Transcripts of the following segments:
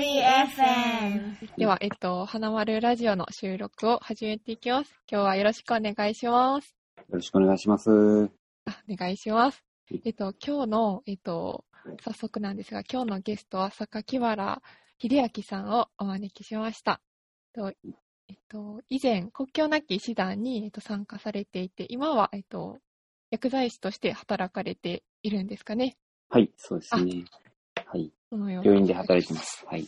リ FM。では、えっと、花丸ラジオの収録を始めていきます。今日はよろしくお願いします。よろしくお願いします。あ、お願いします。えっと、今日の、えっと、早速なんですが、今日のゲストは榊原秀明さんをお招きしました。えっと、えっと、以前、国境なき医師団に、えっと、参加されていて、今は、えっと、薬剤師として働かれているんですかね。はい、そうですね。はい。そのような病院で働いてます。はい。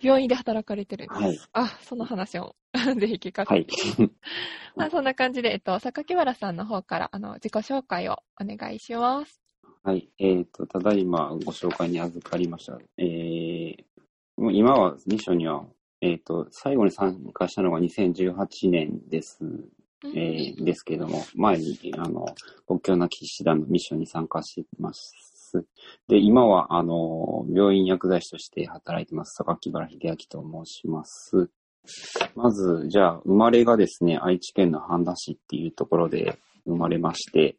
病院で働かれてるんです。はい。あ、その話を ぜひ聞かせてはい。まあ、そんな感じで、えっと、榊原さんの方から、あの、自己紹介をお願いします。はい。えっ、と、ただいまご紹介に預かりました。えー、もう今はミッションには、えっ、と、最後に参加したのが2018年です。えーですけれども、前に、あの、国境なき医師団のミッションに参加しています。で、今は、あの、病院薬剤師として働いてます、榊原秀明と申します。まず、じゃあ、生まれがですね、愛知県の半田市っていうところで生まれまして、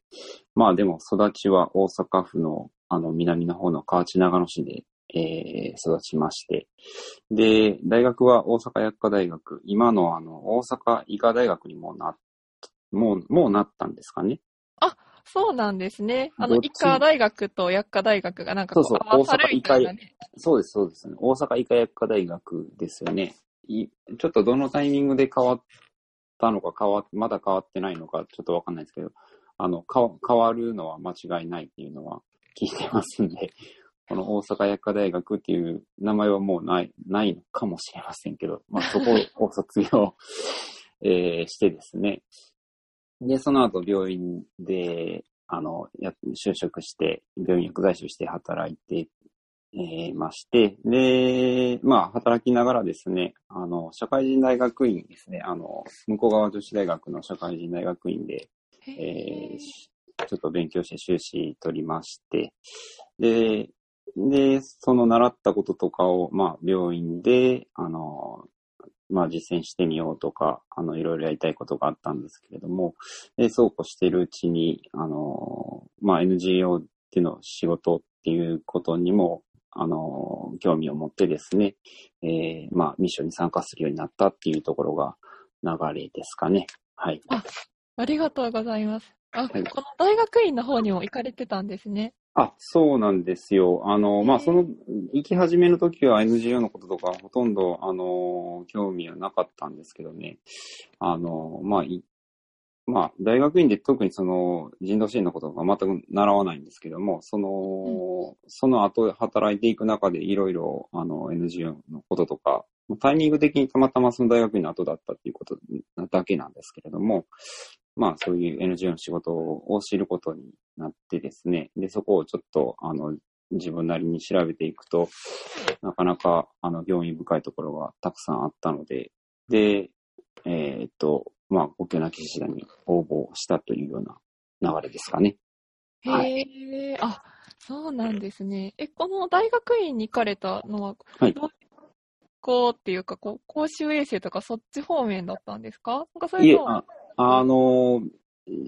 まあでも育ちは大阪府の、あの、南の方の河内長野市で、えー育ちまして、で、大学は大阪薬科大学、今のあの、大阪医科大学にもな、もう、もうなったんですかね。そうなんですね。あの、医科大学と薬科大学がなんかこうそうそう合わさるみたいなね。そうです、そうです、ね。大阪医科薬科大学ですよね。いちょっとどのタイミングで変わったのか変わ、まだ変わってないのかちょっとわかんないですけど、あの、か変わるのは間違いないっていうのは聞いてますんで、この大阪薬科大学っていう名前はもうない、ないのかもしれませんけど、まあそこを卒業、えーしてですね。で、その後病院で、あの、や就職して、病院薬剤師として働いてえーまして、で、まあ、働きながらですね、あの、社会人大学院ですね、あの、向こう側女子大学の社会人大学院で、えーしちょっと勉強して修士取りまして、で、で、その習ったこととかを、まあ、病院で、あの、まあ、実践してみようとか、あの、いろいろやりたいことがあったんですけれども、で、そうこうしているうちに、あの、まあ、NGO での仕事っていうことにも、あの、興味を持ってですね、えーまあ、ミッションに参加するようになったっていうところが流れですかね。はい。ありがとうございます。あ、はいこの大学院の方にも行かれてたんですね。あ、そうなんですよ。あの、まあ、その、行き始めの時は NGO のこととかほとんど、あの、興味はなかったんですけどね。あの、まあ、い、まあ、大学院で特にその人道支援のことが全く習わないんですけども、その、その後働いていく中でいろいろ、あの、NGO のこととか、タイミング的にたまたまその大学院の後だったっていうことだけなんですけれども、まあそういう NGO の仕事を知ることになってですね、で、そこをちょっと、あの、自分なりに調べていくと、なかなか、あの、興味深いところがたくさんあったので、で、えーっと、まあ、国境なき医師団に応募したというような流れですかね。はへえ、あ、そうなんですね。え、この大学院に行かれたのは、はい。どうこうっていうか、こう、公衆衛生とかそっち方面だったんですか？なんかそいえ、れとも、ああの、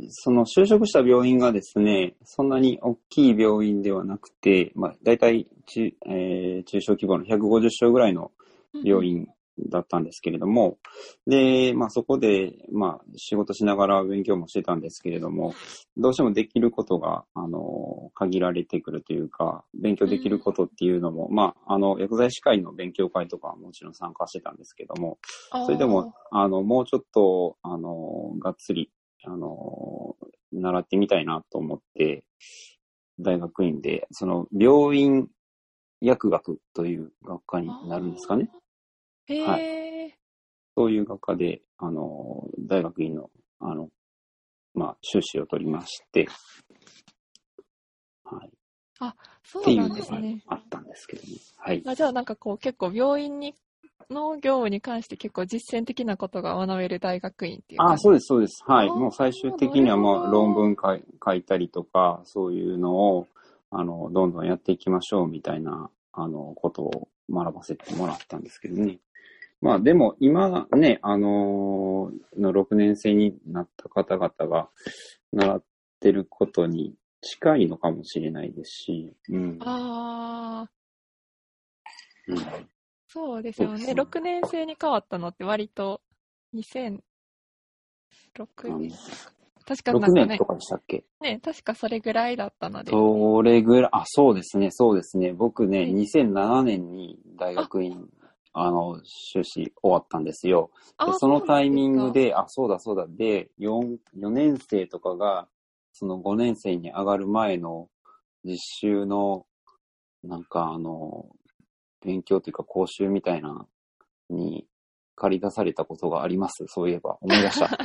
その就職した病院がですね、そんなに大きい病院ではなくて、まあ、大体中、えー中小規模の150床ぐらいの病院だったんですけれども、で、まあそこで、まあ仕事しながら勉強もしてたんですけれども、どうしてもできることが、あの、限られてくるというか、勉強できることっていうのも、まあ、あの、薬剤師会の勉強会とかはもちろん参加してたんですけども、それでも、あの、もうちょっと、あの、がっつり、あの、習ってみたいなと思って、大学院で、その、病院薬学という学科になるんですかね。へえ、はそういう学科で、あの、大学院の、あの、まあ、修士を取りまして、はい。っていうそうなんですね。あったんですけどね。はい。あじゃあなんかこう結構病院にの業務に関して結構実践的なことが学べる大学院っていうあ、うそうです、そうです。はい。もう最終的にはもうなるほど論文書い書いたりとか、そういうのを、あの、どんどんやっていきましょうみたいな、あの、ことを学ばせてもらったんですけどね。まあでも今ね、あのーの6年生になった方々が習ってることに近いのかもしれないですし、うん。ああ、うんそうですよね。6年生に変わったのって割と2006年。確かなんか6ね年と、かでしたっけ？ね、確かそれぐらいだったので。それぐらい、あ、そうですね、そうですね。僕ね、うん2007年に大学院、あの、修士終わったんですよ。であそのタイミング。で、あ、そうだそうだ。で、4、4年生とかが、その5年生に上がる前の実習の、なんかあの、勉強というか講習みたいなに借り出されたことがあります。そういえば、思い出した。か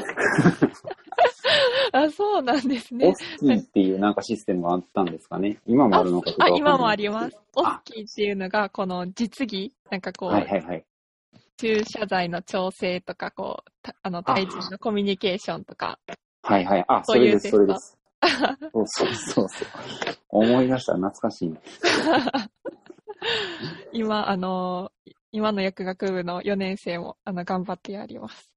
あ、そうなんですねオ。スキーっていうなんかシステムがあったんですかね。今もあるのかあ、今もあります。オスあキーっていうのが、この実技、なんかこう、はいはいはい。注射剤の調整とか、こう、たあの、対人のコミュニケーションとか。はいはい。あ、そそういうれです、それです。そうそうそうそう。思い出した。懐かしい。今、あの、今の薬学部の4年生も、あの、頑張ってやります。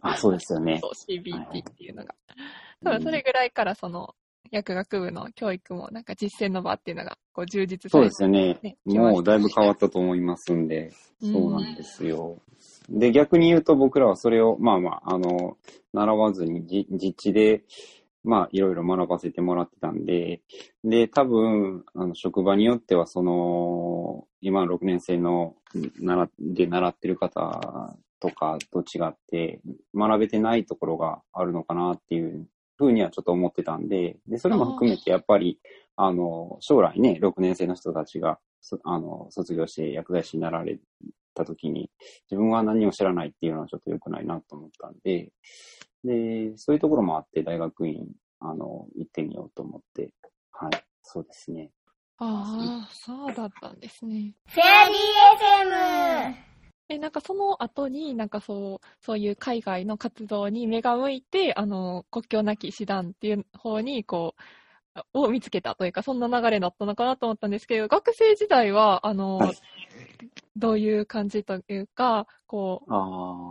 あ、そうですよね。そう、CBT っていうのが。うん多分それぐらいから、その、薬学部の教育も、なんか実践の場っていうのが、こう、充実さそうれてですよね。ねもうだいぶ変わったと思いますんで、うんそうなんですよ。で、逆に言うと僕らはそれを、まあまあ、あの、習わずにじ実地で、まあ、いろいろ学ばせてもらってたんで、で、多分、あの、職場によっては、その、今の6年生の、習で習ってる方とかと違って、学べてないところがあるのかなっていうふうにはちょっと思ってたんで、で、それも含めてやっぱり、あの、将来ね、6年生の人たちが、そあの、卒業して薬剤師になられた時に、自分は何も知らないっていうのはちょっと良くないなと思ったんで、で、そういうところもあって大学院、あの、行ってみようと思って、はい、そうですね。ああ、そうだったんですね。フェアリー FM! え、なんかその後に、なんかそう、そういう海外の活動に目が向いて、あの、国境なき医師団っていう方に、こう、を見つけたというか、そんな流れだったのかなと思ったんですけど、学生時代は、あの、はいどういう感じというか、こう。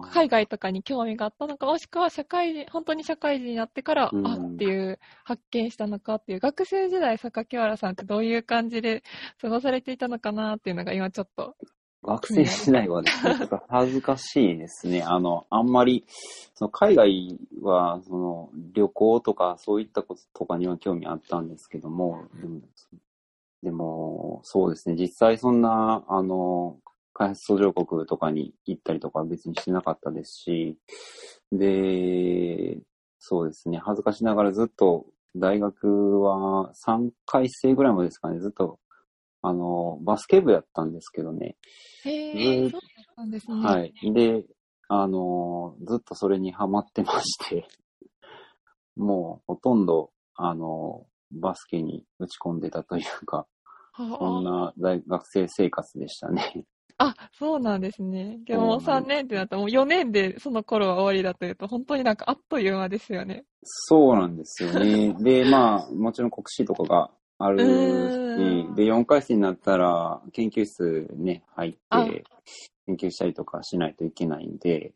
海外とかに興味があったのか、もしくは社会人、本当に社会人になってから、うんあっていう発見したのかっていう、学生時代、榊原さんってどういう感じで過ごされていたのかなっていうのが今ちょっと、学生時代はね、恥ずかしいですね。あの、あんまり、その海外は、その、旅行とか、そういったこととかには興味あったんですけども、でも、でもそうですね、実際そんな、あの、開発途上国とかに行ったりとかは別にしてなかったですし、で、そうですね、恥ずかしながらずっと、大学は3回生ぐらいまでですかね、ずっと、あの、バスケ部やったんですけどね、へえ、ずそうだったんですね。はい。で、あの、ずっとそれにハマってまして、もうほとんど、あの、バスケに打ち込んでたというか、そんはな大学生生活でしたね。あ、あ、そうなんですね。でももう3そうなんです年ってなったらもう4年でその頃は終わりだというと、本当になんかあっという間ですよね。そうなんですよね。で、まあ、もちろん国試とかがあるし、で、4回生になったら研究室ね、入っあて、研究したりとかしないといけないんで、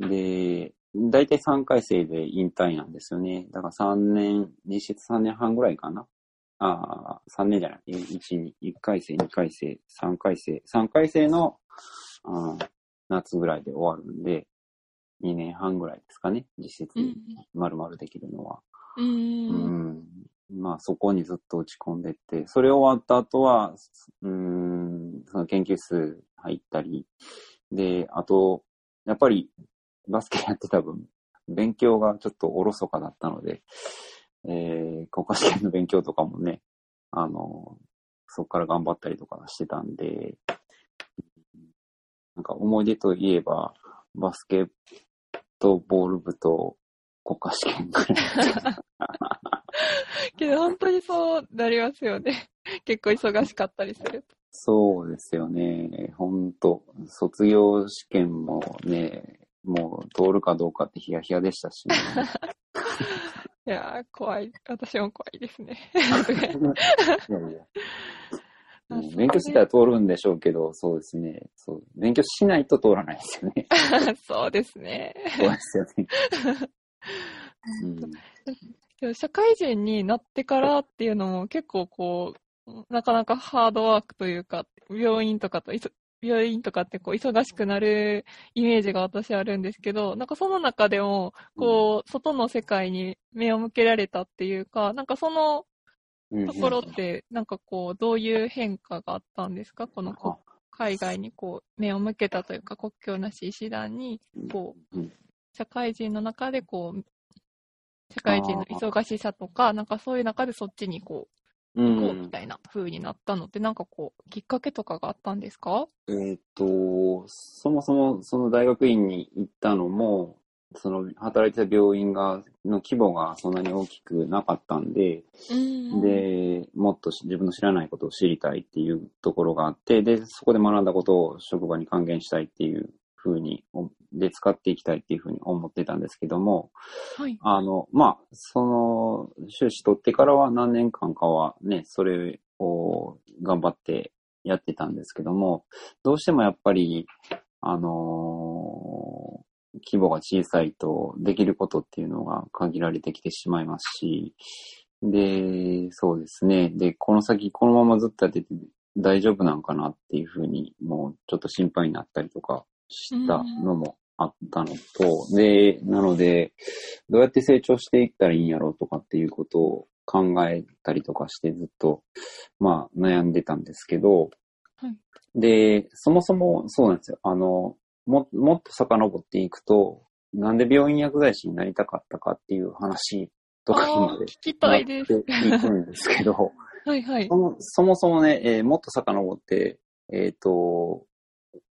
で、大体3回生で引退なんですよね。だから3年、実質3年半ぐらいかな。ああ、3年じゃない？1、2、1回生、2回生、3回生、3回生の、あー夏ぐらいで終わるんで、2年半ぐらいですかね、実質うん。丸々できるのは。うー。うんん。まあ、そこにずっと打ち込んでって、それ終わった後は、うん、その研究室入ったり、で、あと、やっぱり、バスケやってた分、勉強がちょっとおろそかだったので、えー、国家試験の勉強とかもね、あの、そこから頑張ったりとかしてたんで、なんか思い出といえば、バスケとボール部と国家試験ぐらい。けど本当にそうなりますよね。結構忙しかったりすると。そうですよね。本当卒業試験もね、もう通るかどうかってヒヤヒヤでしたしね。いやー、怖い。私も怖いですね。いやいやあうん勉強してたら通るんでしょうけど、そうですね。そう。勉強しないと通らないですよね。そうですね。そうですよね。うん、社会人になってからっていうのも結構こう、なかなかハードワークというか、病院とかと病院とかってこう忙しくなるイメージが私あるんですけど、なんかその中でも、こう、外の世界に目を向けられたっていうか、なんかそのうんところって、なんかこう、どういう変化があったんですか？このこ海外にこう、目を向けたというか、国境なし医師団に、こううん、社会人の中でこう、社会人の忙しさとか、なんかそういう中でそっちにこうこうみん。たいな風になったのって、なんかこう、きっかけとかがあったんですか？えーっと、そもそもその大学院に行ったのも、その働いてた病院が、の規模がそんなに大きくなかったんで、うん、で、もっとし自分の知らないことを知りたいっていうところがあって、で、そこで学んだことを職場に還元したいっていうふうに、おで、使っていきたいっていうふうに思ってたんですけども、はい。あの、まあ、その、修士取ってからは何年間かはね、それを頑張ってやってたんですけども、どうしてもやっぱり、あのー規模が小さいとできることっていうのが限られてきてしまいますし、で、そうですね。で、この先このままずっとやってて大丈夫なんかなっていうふうに、もうちょっと心配になったりとかしたのもあったのと、で、なので、どうやって成長していったらいいんやろうとかっていうことを考えたりとかしてずっと、まあ悩んでたんですけど、はいで、そもそもそうなんですよ。あの、も、もっと遡っていくと、なんで病院薬剤師になりたかったかっていう話とかにまで聞きたいです。なっていくんですけど、はいはいそ。もそもそもね、えーもっと遡って、えっ、と、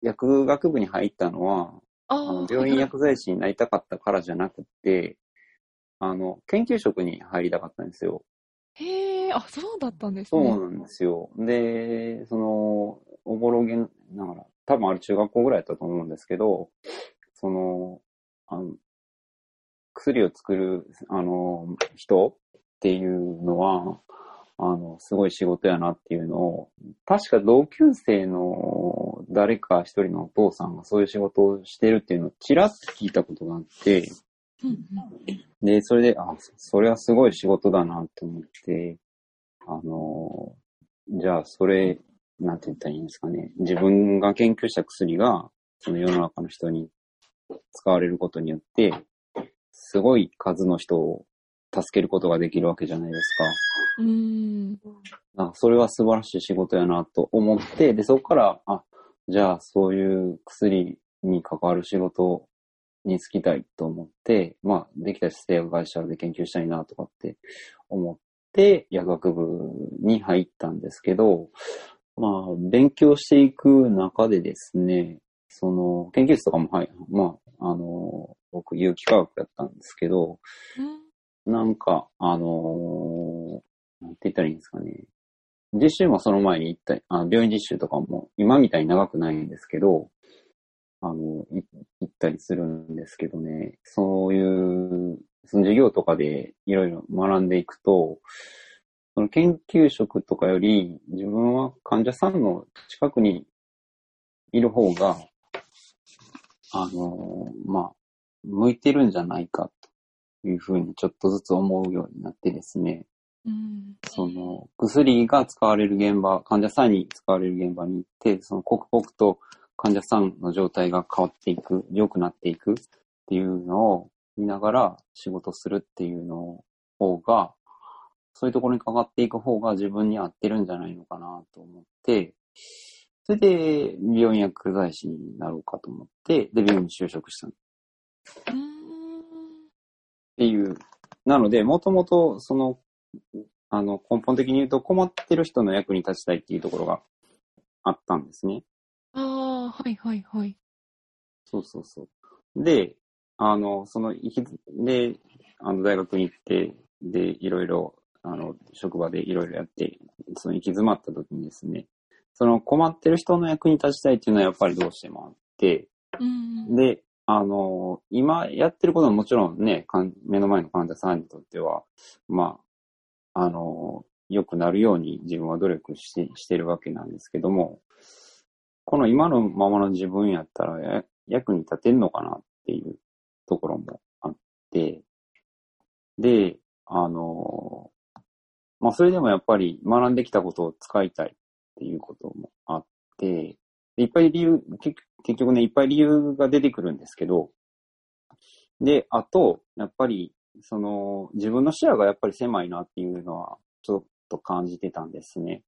薬学部に入ったのは、ああのー病院薬剤師になりたかったからじゃなくて、あの、研究職に入りたかったんですよ。へえ、あ、そうだったんですそうね。なんですよ。で、その、おぼろげながら、多分あれ中学校ぐらいだったと思うんですけど、その、あの薬を作る、あの、人っていうのは、あの、すごい仕事やなっていうのを、確か同級生の誰か一人のお父さんがそういう仕事をしてるっていうのをちらっと聞いたことがあって、で、それで、あ、それはすごい仕事だなと思って、あの、じゃあそれ、なんて言ったらいいんですかね。自分が研究した薬が、その世の中の人に使われることによって、すごい数の人を助けることができるわけじゃないですうーん。か。あそれは素晴らしい仕事やなと思って、で、そこから、あ、じゃあそういう薬に関わる仕事に就きたいと思って、まあ、できたら製薬会社で研究したいなとかって思って、薬学部に入ったんですけど、まあ、勉強していく中でですね、その、研究室とかも、はい、まあ、あの、僕、有機化学やったんですけど、うんなんか、あのなんて言ったらいいんですかね。実習もその前に行った、あ病院実習とかも今みたいに長くないんですけど、あの、行ったりするんですけどね、そういう、その授業とかでいろいろ学んでいくと、その研究職とかより自分は患者さんの近くにいる方が、あの、まあ、向いてるんじゃないかというふうにちょっとずつ思うようになってですね、うん。その薬が使われる現場、患者さんに使われる現場に行って、その刻々と患者さんの状態が変わっていく、良くなっていくっていうのを見ながら仕事するっていうの方が、そういうところにかかっていく方が自分に合ってるんじゃないのかなと思って、それで病院薬剤師になろうかと思って、で、病院に就職したっうーんていう。なので、もともとその、あの、根本的に言うと困ってる人の役に立ちたいっていうところがあったんですね。ああ、はいはいはい。そうそうそう。で、あの、その、行きずで、あの、大学に行って、で、いろいろ、あの、職場でいろいろやって、その行き詰まった時にですね、その困ってる人の役に立ちたいっていうのはやっぱりどうしてもあって、うん。で、あの、今やってることはもちろんね、目の前の患者さんにとっては、まあ、あの、良くなるように自分は努力してしてるわけなんですけども、この今のままの自分やったら役に立てるのかなっていうところもあって、で、あの、まあ、それでもやっぱり学んできたことを使いたいっていうこともあって、いっぱい理由、結結局ね、いっぱい理由が出てくるんですけど、で、あと、やっぱり、その、自分の視野がやっぱり狭いなっていうのは、ちょっと感じてたんですね。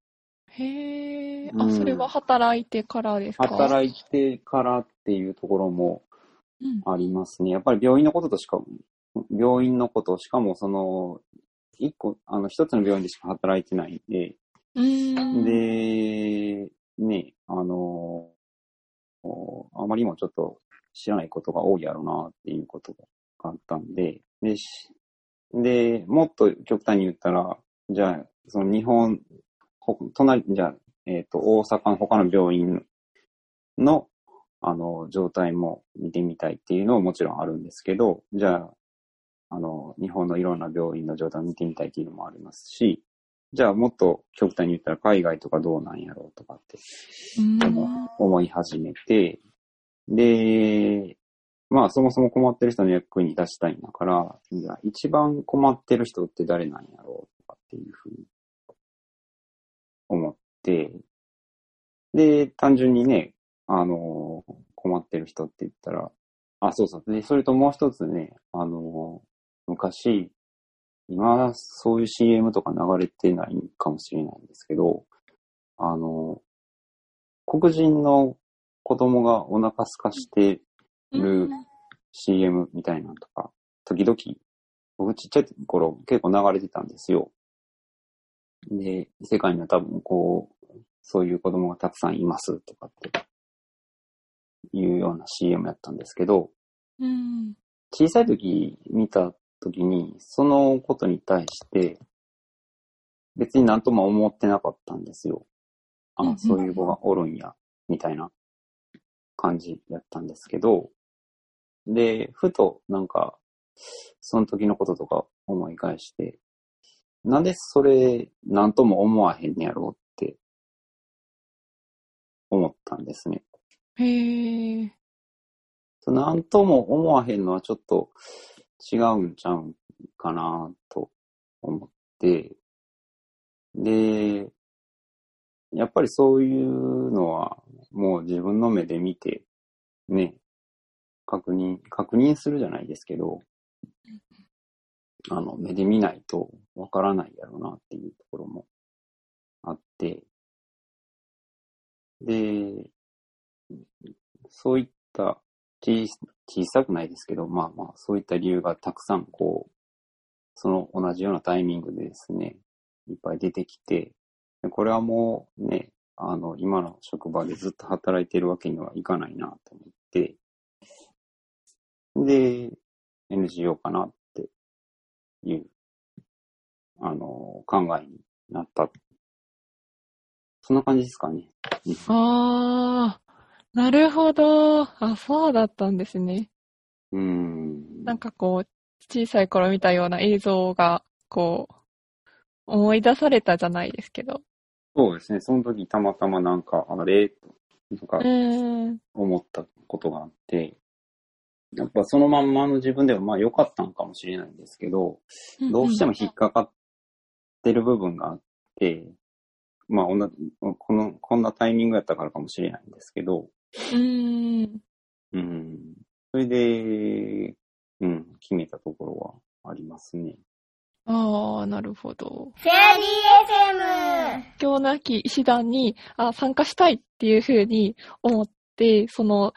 へえ、あ、うんそれは働いてからですか？働いてからっていうところもうんありますね。やっぱり病院のこととしか、病院のこと、しかもその、一個、あの、一つの病院でしか働いてないんで、ん。で、ね、あの、おあまりにもちょっと知らないことが多いやろうなっていうことがあったんで、で、しで、もっと極端に言ったら、じゃあ、その日本、ほ隣、じゃあ、えっ、と、大阪の他の病院の、あの、状態も見てみたいっていうのももちろんあるんですけど、じゃあ、あの、日本のいろんな病院の状態を見てみたいっていうのもありますし、じゃあもっと極端に言ったら海外とかどうなんやろうとかって思い始めて、で、まあそもそも困ってる人の役に出したいんだから、じゃあ一番困ってる人って誰なんやろうとかっていうふうに思って、で、単純にね、あの、困ってる人って言ったら、あ、そうそう。で、それともう一つね、あの、昔、今、そういう CM とか流れてないかもしれないんですけど、あの、黒人の子供がお腹すかしてる CM みたいなのとか、時々、僕ちっちゃい頃結構流れてたんですよ。で、世界には多分こう、そういう子供がたくさんいますとかっていうような CM やったんですけど、うん。小さい時見た時に、そのことに対して、別になんとも思ってなかったんですよ。あそういう子がおるんや、みたいな感じやったんですけど、で、ふとなんか、その時のこととか思い返して、なんでそれ、なんとも思わへんねやろうって、思ったんですね。へえ。なんとも思わへんのはちょっと違うんちゃうんかなと思って、で、やっぱりそういうのはもう自分の目で見て、ね、確認、確認するじゃないですけど、あの、目で見ないとわからないやろうなっていうところもあって、で、そういった小小さくないですけど、まあまあ、そういった理由がたくさんこう、その同じようなタイミングでですね、いっぱい出てきて、でこれはもうね、あの、今の職場でずっと働いてるわけにはいかないなと思って、で、NGO かなっていう、あの、考えになった。そんな感じですかね。ああ、なるほど。あ、そうだったんですね。うーん。なんかこう、小さい頃見たような映像が、こう、思い出されたじゃないですけど。そうですね。その時たまたまなんか、あれ？と、か。思ったことがあって、やっぱそのまんまの自分ではまあ良かったんかもしれないんですけど、どうしても引っかかってる部分があって、まあこの、こんなタイミングやったからかもしれないんですけど、うーん。うん。それで、うん、決めたところはありますね。ああ、なるほど。フェアリー FM! 今日なき医師団にあ参加したいっていうふうに思って、その、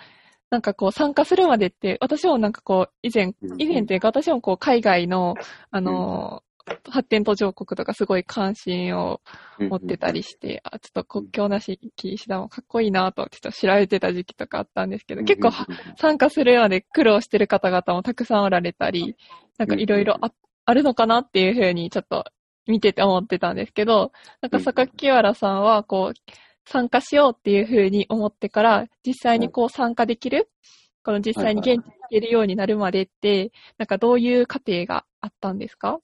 なんかこう参加するまでって、私もなんかこう、以前う、ん以前というか私もこう海外の、あの、発展途上国とかすごい関心を持ってたりして、あ、ちょっと国境なし医師団もかっこいいなと、ちょっと知られてた時期とかあったんですけど、結構は参加するまで苦労してる方々もたくさんおられたり、なんかいろいろああるのかなっていうふうにちょっと見てて思ってたんですけど、なんか榊原さんはこう、参加しようっていうふうに思ってから、実際にこう参加できるこの実際に現地に行けるようになるまでって、なんかどういう過程があったんですか？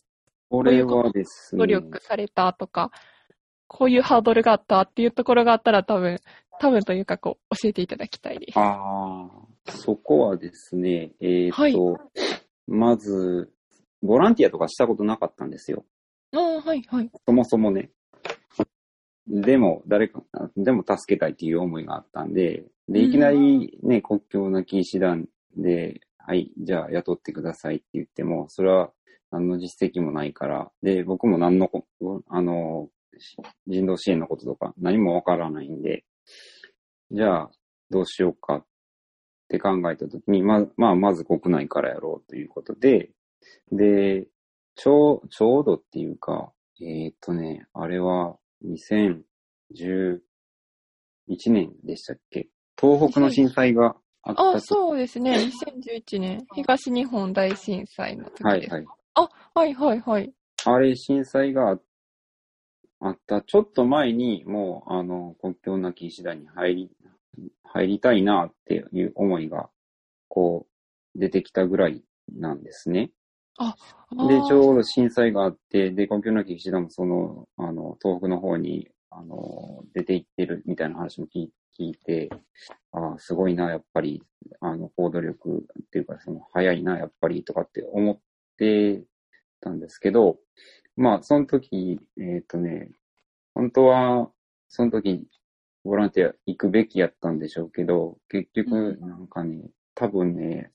これはですね、努力されたとか、こういうハードルがあったっていうところがあったら多分、多分というかこう、教えていただきたいです。ああ、そこはですね、えっ、と、はい。まず、ボランティアとかしたことなかったんですよ。ああ、はい、はい。そもそもね。でも、誰か、でも助けたいっていう思いがあったんで、で、いきなりね、国境なき医師団で、はい、じゃあ雇ってくださいって言っても、それは何の実績もないから、で、僕も何のこ、あの、人道支援のこととか何もわからないんで、じゃあどうしようかって考えたときに、ま、まあ、まず国内からやろうということで、で、ちょう、ちょうどっていうか、えーっとね、あれは2011年でしたっけ？東北の震災があったあ、とそうですね。2011年、東日本大震災の時です。はいはい。はいはいはい。あれ、震災がああった、ちょっと前に、もう、あの、国境なき医師団に入り、入りたいなっていう思いが、こう、出てきたぐらいなんですね。で、ちょうど震災があって、で、国境なき医師団もその、あの、東北の方に、あの、出て行ってるみたいな話も聞い聞いて、ああ、すごいな、やっぱり、あの、行動力っていうか、その、早いな、やっぱり、とかって思ってたんですけど、まあ、その時、えっ、とね、本当は、その時、ボランティア行くべきやったんでしょうけど、結局、なんかね、多分ね、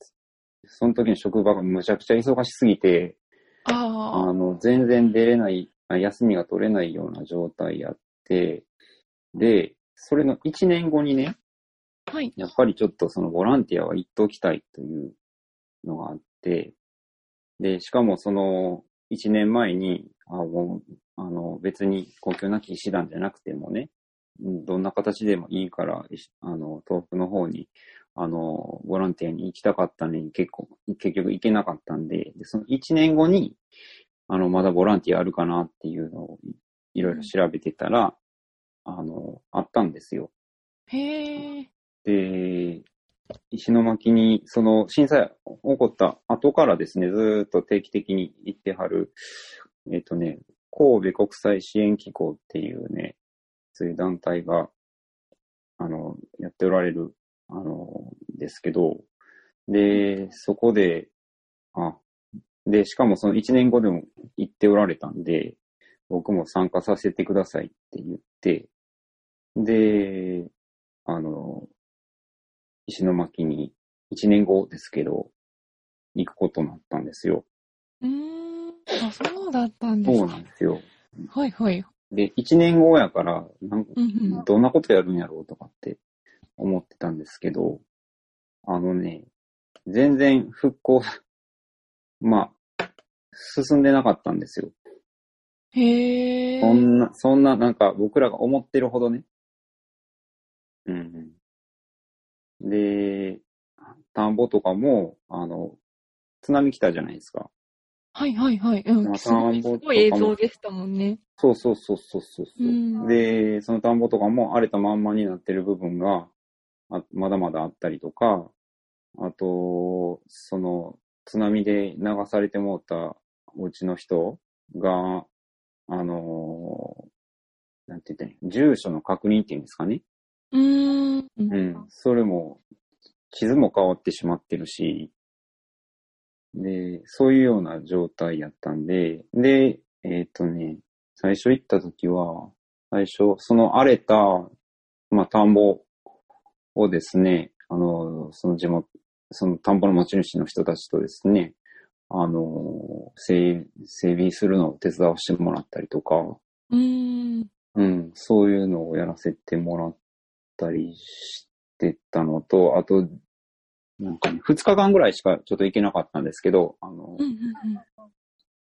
その時の職場がむちゃくちゃ忙しすぎて、ああの、全然出れない、あ休みが取れないような状態やって、で、それの1年後にね、あ、はい。やっぱりちょっとそのボランティアは行っておきたいというのがあって、で、しかもその1年前に、あもう、あの、別に公共なき医師団じゃなくてもね、うんどんな形でもいいから、あの、東北の方に、あの、ボランティアに行きたかったのに結構、結局行けなかったんで、でその1年後に、あの、まだボランティアあるかなっていうのをいろいろ調べてたら、あの、あったんですよ。へえ。で、石巻に、その震災起こった後からですね、ずーっと定期的に行ってはる、えっ、とね、神戸国際支援機構っていうね、そういう団体が、あの、やっておられる、あの、ですけど、で、そこで、あ、で、しかもその1年後でも行っておられたんで、僕も参加させてくださいって言って、で、あの、石巻に1年後ですけど、行くことになったんですよ。うーん。あ、そうだったんですそうか。なんですよ。はいはい。で、1年後やから、なんうんうん。どんなことやるんやろうとかって思ってたんですけど、あのね、全然復興、まあ、進んでなかったんですよ。へえ。そんな、そんな、なんか僕らが思ってるほどね。うんうん。で、田んぼとかも、あの、津波来たじゃないですか。はいはいはい。うん。まあ田んぼとかもごい映像でしたもんね。そうそうそうそうそうそう、うんで、その田んぼとかも荒れたまんまになってる部分があまだまだあったりとか、あと、その津波で流されてもうたお家の人が、あのーなんて言ったらいい住所の確認っていうんですかね。うーん。うん。それも、地図も変わってしまってるし、で、そういうような状態やったんで、で、えっ、とね、最初行った時は、最初、その荒れた、まあ、田んぼをですね、あの、その地元、その田んぼの持ち主の人たちとですね、あの、整整備するのを手伝わせてもらったりとか、うーん。うん、そういうのをやらせてもらったりしてたのと、あと、なんかね、2日間ぐらいしかちょっと行けなかったんですけど、あのうん、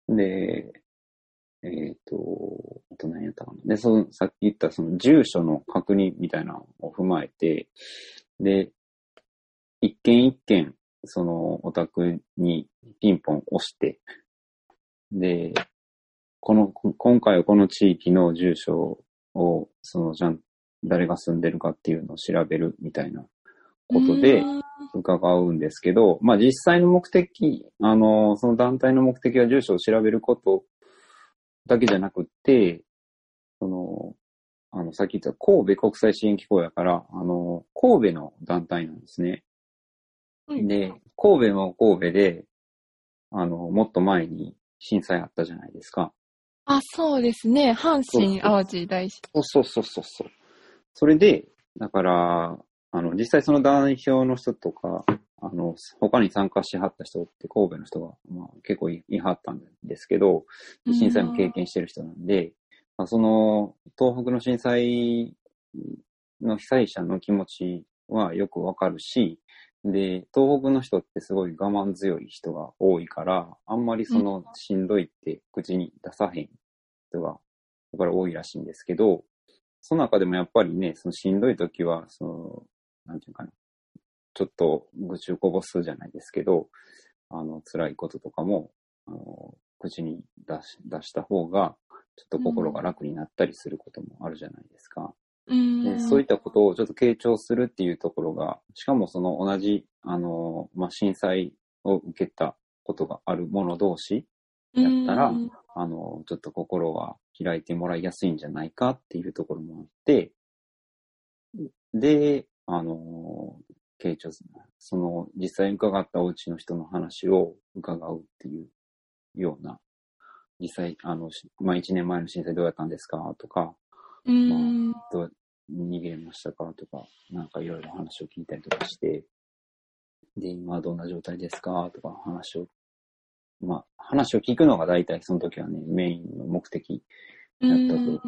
うんで、えっ、と、あと何やったかな。で、その、さっき言ったその住所の確認みたいなのを踏まえて、で、一件一件、そのお宅にピンポン押して、で、この、こ今回はこの地域の住所を、その、じゃん、誰が住んでるかっていうのを調べるみたいなうん。ことで伺うんですけど、まあ実際の目的、あの、その団体の目的は住所を調べることだけじゃなくって、その、あの、さっき言った神戸国際支援機構やから、あの、神戸の団体なんですね。はいで、神戸も神戸で、あの、もっと前に震災あったじゃないですか。あ、そうですね。阪神淡路大震そうそうそうそう。それで、だから、あの、実際その代表の人とか、あの、他に参加しはった人って神戸の人が、まあ、結構いいはったんですけど、うん震災も経験してる人なんで、まあ、その、東北の震災の被災者の気持ちはよくわかるし、で、東北の人ってすごい我慢強い人が多いから、あんまりその、しんどいって口に出さへん人が、だから多いらしいんですけど、その中でもやっぱりね、そのしんどい時は、その、なんていうかな、ちょっと愚痴をこぼすじゃないですけど、あの、辛いこととかも、あの、口に出し、出した方が、ちょっと心が楽になったりすることもあるじゃないですか。うん。でそういったことをちょっと傾聴するっていうところが、しかもその同じ、あの、まあ、震災を受けたことがある者同士やったら、うんあの、ちょっと心が開いてもらいやすいんじゃないかっていうところもあって、で、あの、傾聴する、その、実際に伺ったお家の人の話を伺うっていうような、実際、あの、しまあ、1年前の震災どうやったんですかとか、うん。どう逃げましたかとか、なんかいろいろ話を聞いたりとかして、で、今はどんな状態ですかとか話を、まあ、話を聞くのが大体その時はね、メインの目的やったと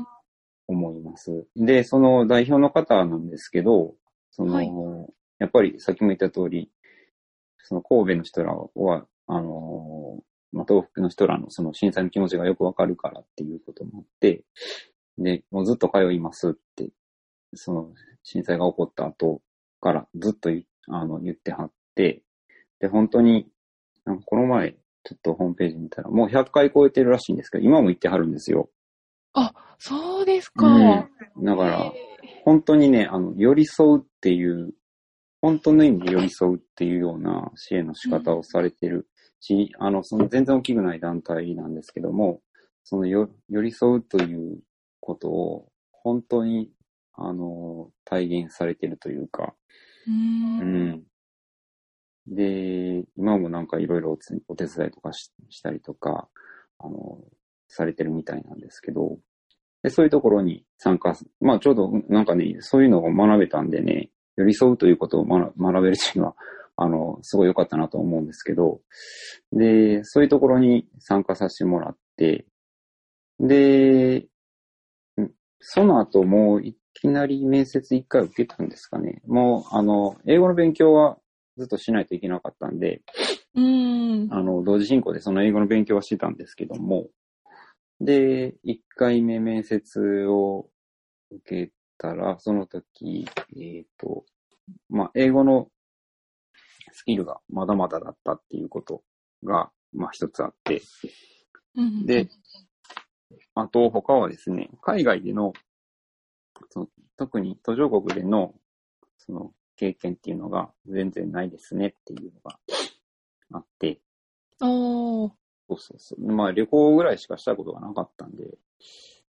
思います。で、その代表の方なんですけど、その、はいやっぱりさっきも言った通り、その神戸の人らは、あの、まあ、東北の人らのその震災の気持ちがよくわかるからっていうこともあって、で、もうずっと通いますって、その震災が起こった後からずっと言あの言ってはって、で、本当に、なんかこの前、ちょっとホームページ見たら、もう100回超えてるらしいんですけど、今も言ってはるんですよ。あ、そうですか。うんだから、本当にね、あの、寄り添うっていう、本当の意味で寄り添うっていうような支援の仕方をされてるし、あの、その全然大きくない団体なんですけども、そのよ寄り添うということを、本当に、あの、体現されてるというか、うんうん。で、今もなんかいろいろお手伝いとかししたりとか、あの、されてるみたいなんですけど、で、そういうところに参加す、まあちょうどなんかね、そういうのを学べたんでね、寄り添うということを学学べるというのは、あの、すごい良かったなと思うんですけど、で、そういうところに参加させてもらって、で、んその後もういきなり面接一回受けたんですかね。もう、あの、英語の勉強はずっとしないといけなかったんで、うん。あの、同時進行でその英語の勉強はしてたんですけども、で、1回目面接を受けたら、その時、えっ、と、まあ、英語のスキルがまだまだだったっていうことが、まあ、一つあって、うん。で、あと、他はですね、海外での、その特に途上国での、その、経験っていうのが全然ないですねっていうのがあって、おー。そうそうそう。まあ旅行ぐらいしかしたことがなかったんで、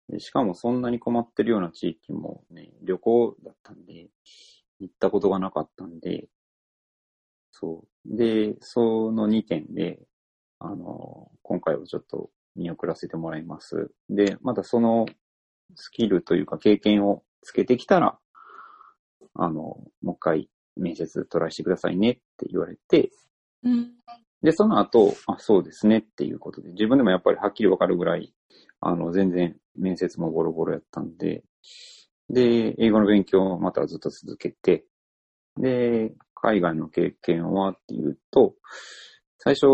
でしかもそんなに困ってるような地域もね、旅行だったんで、行ったことがなかったんで、そう。で、その2点で、あの、今回はちょっと見送らせてもらいます。で、またそのスキルというか経験をつけてきたら、あの、もう一回面接トライしてくださいねって言われて、うん。で、その後、あ、そうですねっていうことで、自分でもやっぱりはっきりわかるぐらい、あの、全然面接もボロボロやったんで、で、英語の勉強をまたずっと続けて、で、海外の経験はっていうと、最初、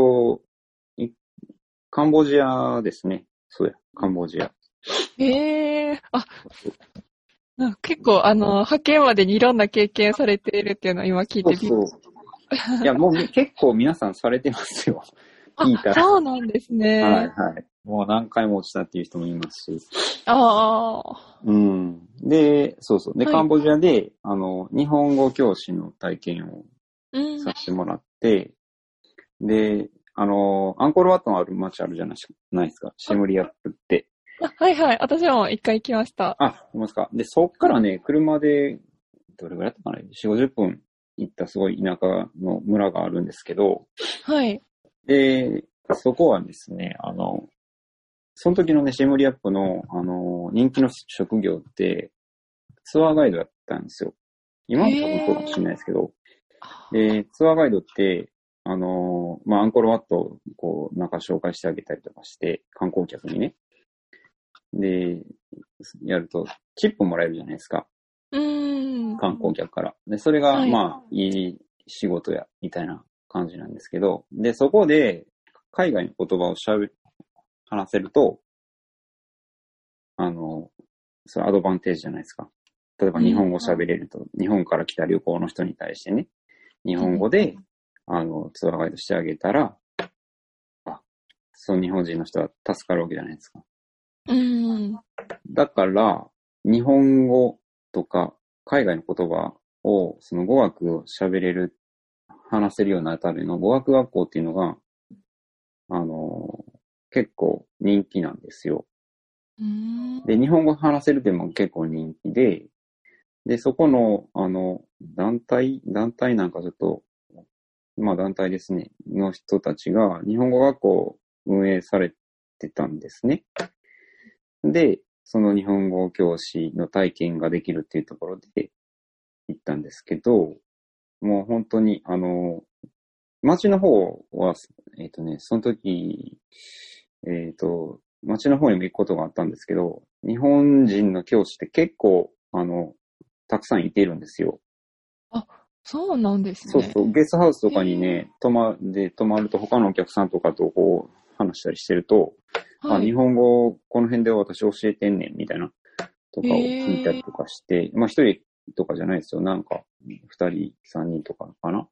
いカンボジアですね。そうや、カンボジア。ええあ、なんか結構、あの、派遣までにいろんな経験されているっていうのは今聞いてびっ。いや、もう結構皆さんされてますよ。聞いたあ、ら。そうなんですね。はいはい。もう何回も落ちたっていう人もいますし。ああ。うん。で、そうそう。で、はいカンボジアで、あの、日本語教師の体験をうん。させてもらって、で、あの、アンコールワットのある街あるじゃないですか。シムリアップって。あはいはい。私も一回行きました。あ、思いますか。で、そっからね、車で、どれぐらいだったかな ?4、50分行ったすごい田舎の村があるんですけど、はい。で、そこはですね、あの、その時のね、シェムリアップの、あの、人気の職業って、ツアーガイドだったんですよ。今も多分そうかもしれないですけど、で、ツアーガイドって、あの、まあ、アンコールワットを、こう、なんか紹介してあげたりとかして、観光客にね。で、やると、チップもらえるじゃないですか。観光客から。で、それが、はいまあ、いい仕事や、みたいな感じなんですけど、で、そこで、海外の言葉をしゃべ、話せると、あの、それアドバンテージじゃないですか。例えばうん日本語喋れると、日本から来た旅行の人に対してね、日本語で、あの、ツアーガイドしてあげたら、あ、その日本人の人は助かるわけじゃないですか。うーん。だから、日本語とか海外の言葉を、その語学を喋れる、話せるようになるための語学学校っていうのが、あの、結構人気なんですよ。で、日本語話せるでも結構人気で、で、そこの、あの、団体、団体なんかちょっと、まあ団体ですね、の人たちが日本語学校を運営されてたんですね。で、その日本語教師の体験ができるっていうところで行ったんですけど、もう本当に、あの、町の方は、えっ、とね、その時、えっ、と、町の方にも行くことがあったんですけど、日本人の教師って結構、あの、たくさんいているんですよ。そうなんですね。そうそう、ゲストハウスとかにね、泊ま、で、泊まると他のお客さんとかとこう、話したりしてると、あ、はい日本語、この辺で私教えてんねん、みたいな、とかを聞いたりとかして、まあ一人とかじゃないですよ。なんか、二人、三人とかかな。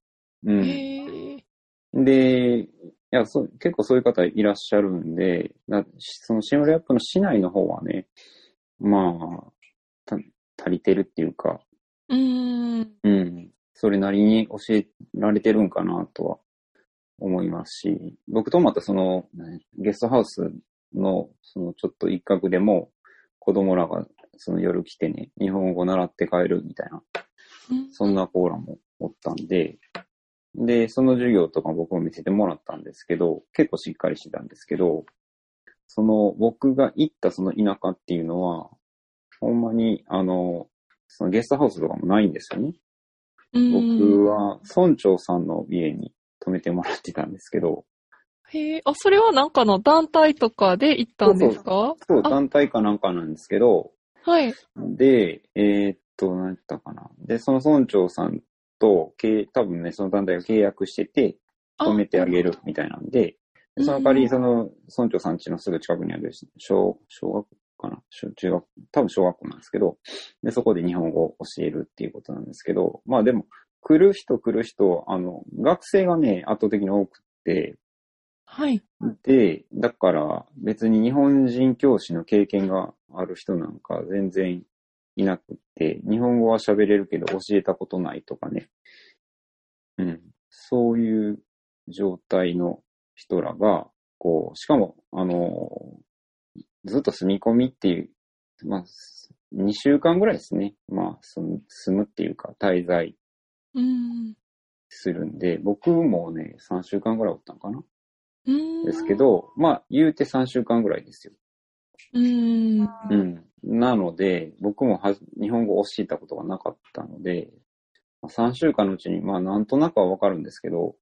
うん。へえ。で、いや、そう、結構そういう方いらっしゃるんで、だそのシムルアップの市内の方はね、まあ、た足りてるっていうか、うーん。うん、それなりに教えられてるんかなとは思いますし、僕とまたその、ねゲストハウスの、そのちょっと一角でも、子供らがその夜来てね、日本語習って帰るみたいな、そんなコーラもおったんで、で、その授業とか僕も見せてもらったんですけど、結構しっかりしてたんですけど、その僕が行ったその田舎っていうのは、ほんまに、あの、そのゲストハウスとかもないんですよね。うん僕は村長さんの家に泊めてもらってたんですけど、へえ、あ、それはなんかの団体とかで行ったんですか？そう、あ。団体かなんかなんですけど、はい。で、えーっと、何やったかな。で、その村長さんと、契多分ね、その団体が契約してて、あ。止めてあげるみたいなんで、でその代わり、その村長さん家のすぐ近くにある小、小学校かな？小中学、多分小学校なんですけど、で、そこで日本語を教えるっていうことなんですけど、まあでも、来る人来る人、あの、学生がね、圧倒的に多くて、はい。で、だから別に日本人教師の経験がある人なんか全然いなくって、日本語は喋れるけど教えたことないとかね。うん。そういう状態の人らが、こう、しかも、あの、ずっと住み込みっていう、まあ、2週間ぐらいですね。まあ、住むっていうか、滞在うん。するんで、僕もね、3週間ぐらいおったんかな？うん。ですけ。ど、まあ、言うて3週間ぐらいですよ。うん。うん。なので、僕もは日本語を教えたことがなかったので、まあ3週間のうちに、まあ、なんとなくはわかるんですけど、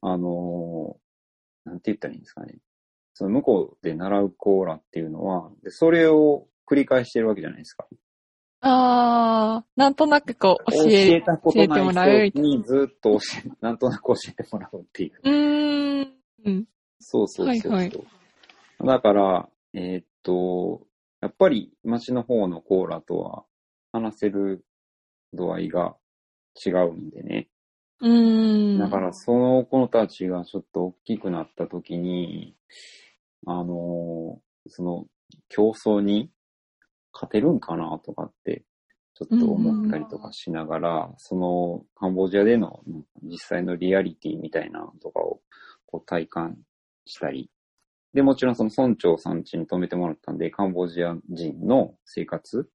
あのーなんて言ったらいいんですかね。その向こうで習うコーラっていうのは、でそれを繰り返してるわけじゃないですか。ああ、なんとなくこう、教教ええたことない人にずっと教え、なんとなく教えてもらうっていう。うーん。うん。そうそうそうそう。はいはいだから、えーっと、やっぱり街の方のコーラとは話せる度合いが違うんでね。うーん。だからその子たちがちょっと大きくなった時に、あのーその競争に勝てるんかなとかって、ちょっと思ったりとかしながら、そのカンボジアでのうん実際のリアリティみたいなのとかをこう体感したり、で、もちろんその村長さん家に泊めてもらったんで、カンボジア人の生活。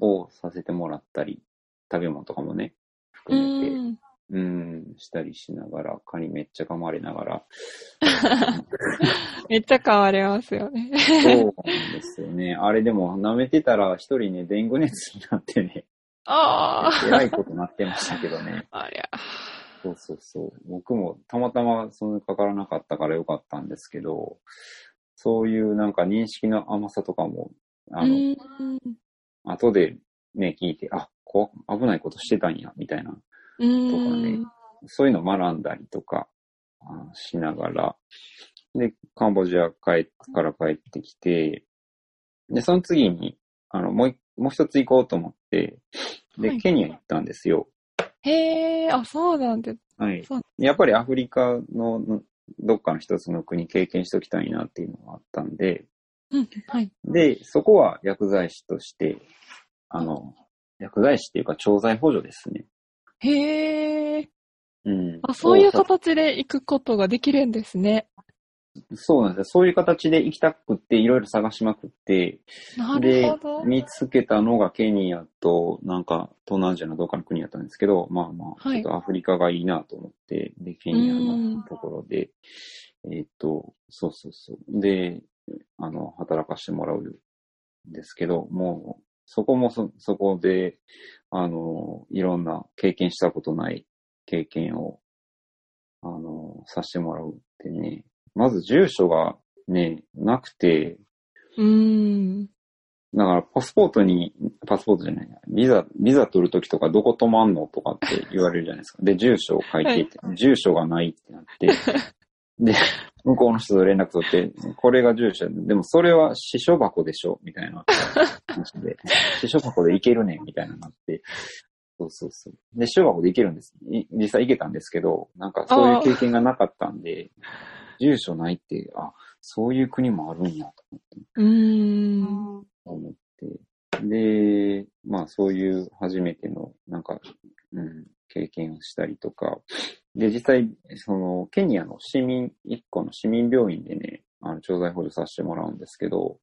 をさせてもらったり、食べ物とかもね、う含めて。うん、したりしながら、蚊にめっちゃ噛まれながら。めっちゃ変わりますよね。そうなんですよね。あれでも舐めてたら一人ね、デング熱になってね、あえらいことなってましたけどね。あ。ありゃ。そうそうそう。僕もたまたまそんなかからなかったからよかったんですけど、そういうなんか認識の甘さとかも、あの、うん。後でね、聞いて、あ、こう、危ないことしてたんや、みたいな。うん。とかねそういうの学んだりとかあしながら、で、カンボジアから帰ってきて、で、その次に、あの、もうい、もう一つ行こうと思って、で、はいケニア行ったんですよ。へえ、あ、そうなんです。はい。やっぱりアフリカののどっかの一つの国経験しておきたいなっていうのがあったんで、うん。はい。で、そこは薬剤師として、あの、薬剤師っていうか調剤補助ですね。へえ。うん。あ、そういうを形で行くことができるんですね。そうなんですよ。そういう形で行きたくって、いろいろ探しまくって、なるでほど。、見つけたのがケニアと、なんか、東南アジアのどっかの国だったんですけど、まあまあ、はいちょっとアフリカがいいなと思って、で、ケニアのところで、えっと、そうそうそう。で、あの、働かしてもらうんですけど、もう、そこもそ、そこで、あの、いろんな経験したことない経験を、あの、させてもらうってね、まず住所がね、なくて、うーん。だから、パスポートに、パスポートじゃない、ビザ、ビザ取るときとかどこ泊まんのとかって言われるじゃないですか。で、住所を書いていて、住所がないってなって、で、向こうの人と連絡取って、これが住所で、でもそれは支所箱でしょみたいな話で、支所箱で行けるねんみたいなのがあって、そうそうそう。で、支所箱で行けるんです。い実際行けたんですけど、なんかそういう経験がなかったんで、住所ないって、あ、そういう国もあるんやと思って。うーん。思って。で、まあそういう初めての、なんか、うん、経験をしたりとか。で、実際、その、ケニアの市民、一個の市民病院でね、あの、調剤補助させてもらうんですけど。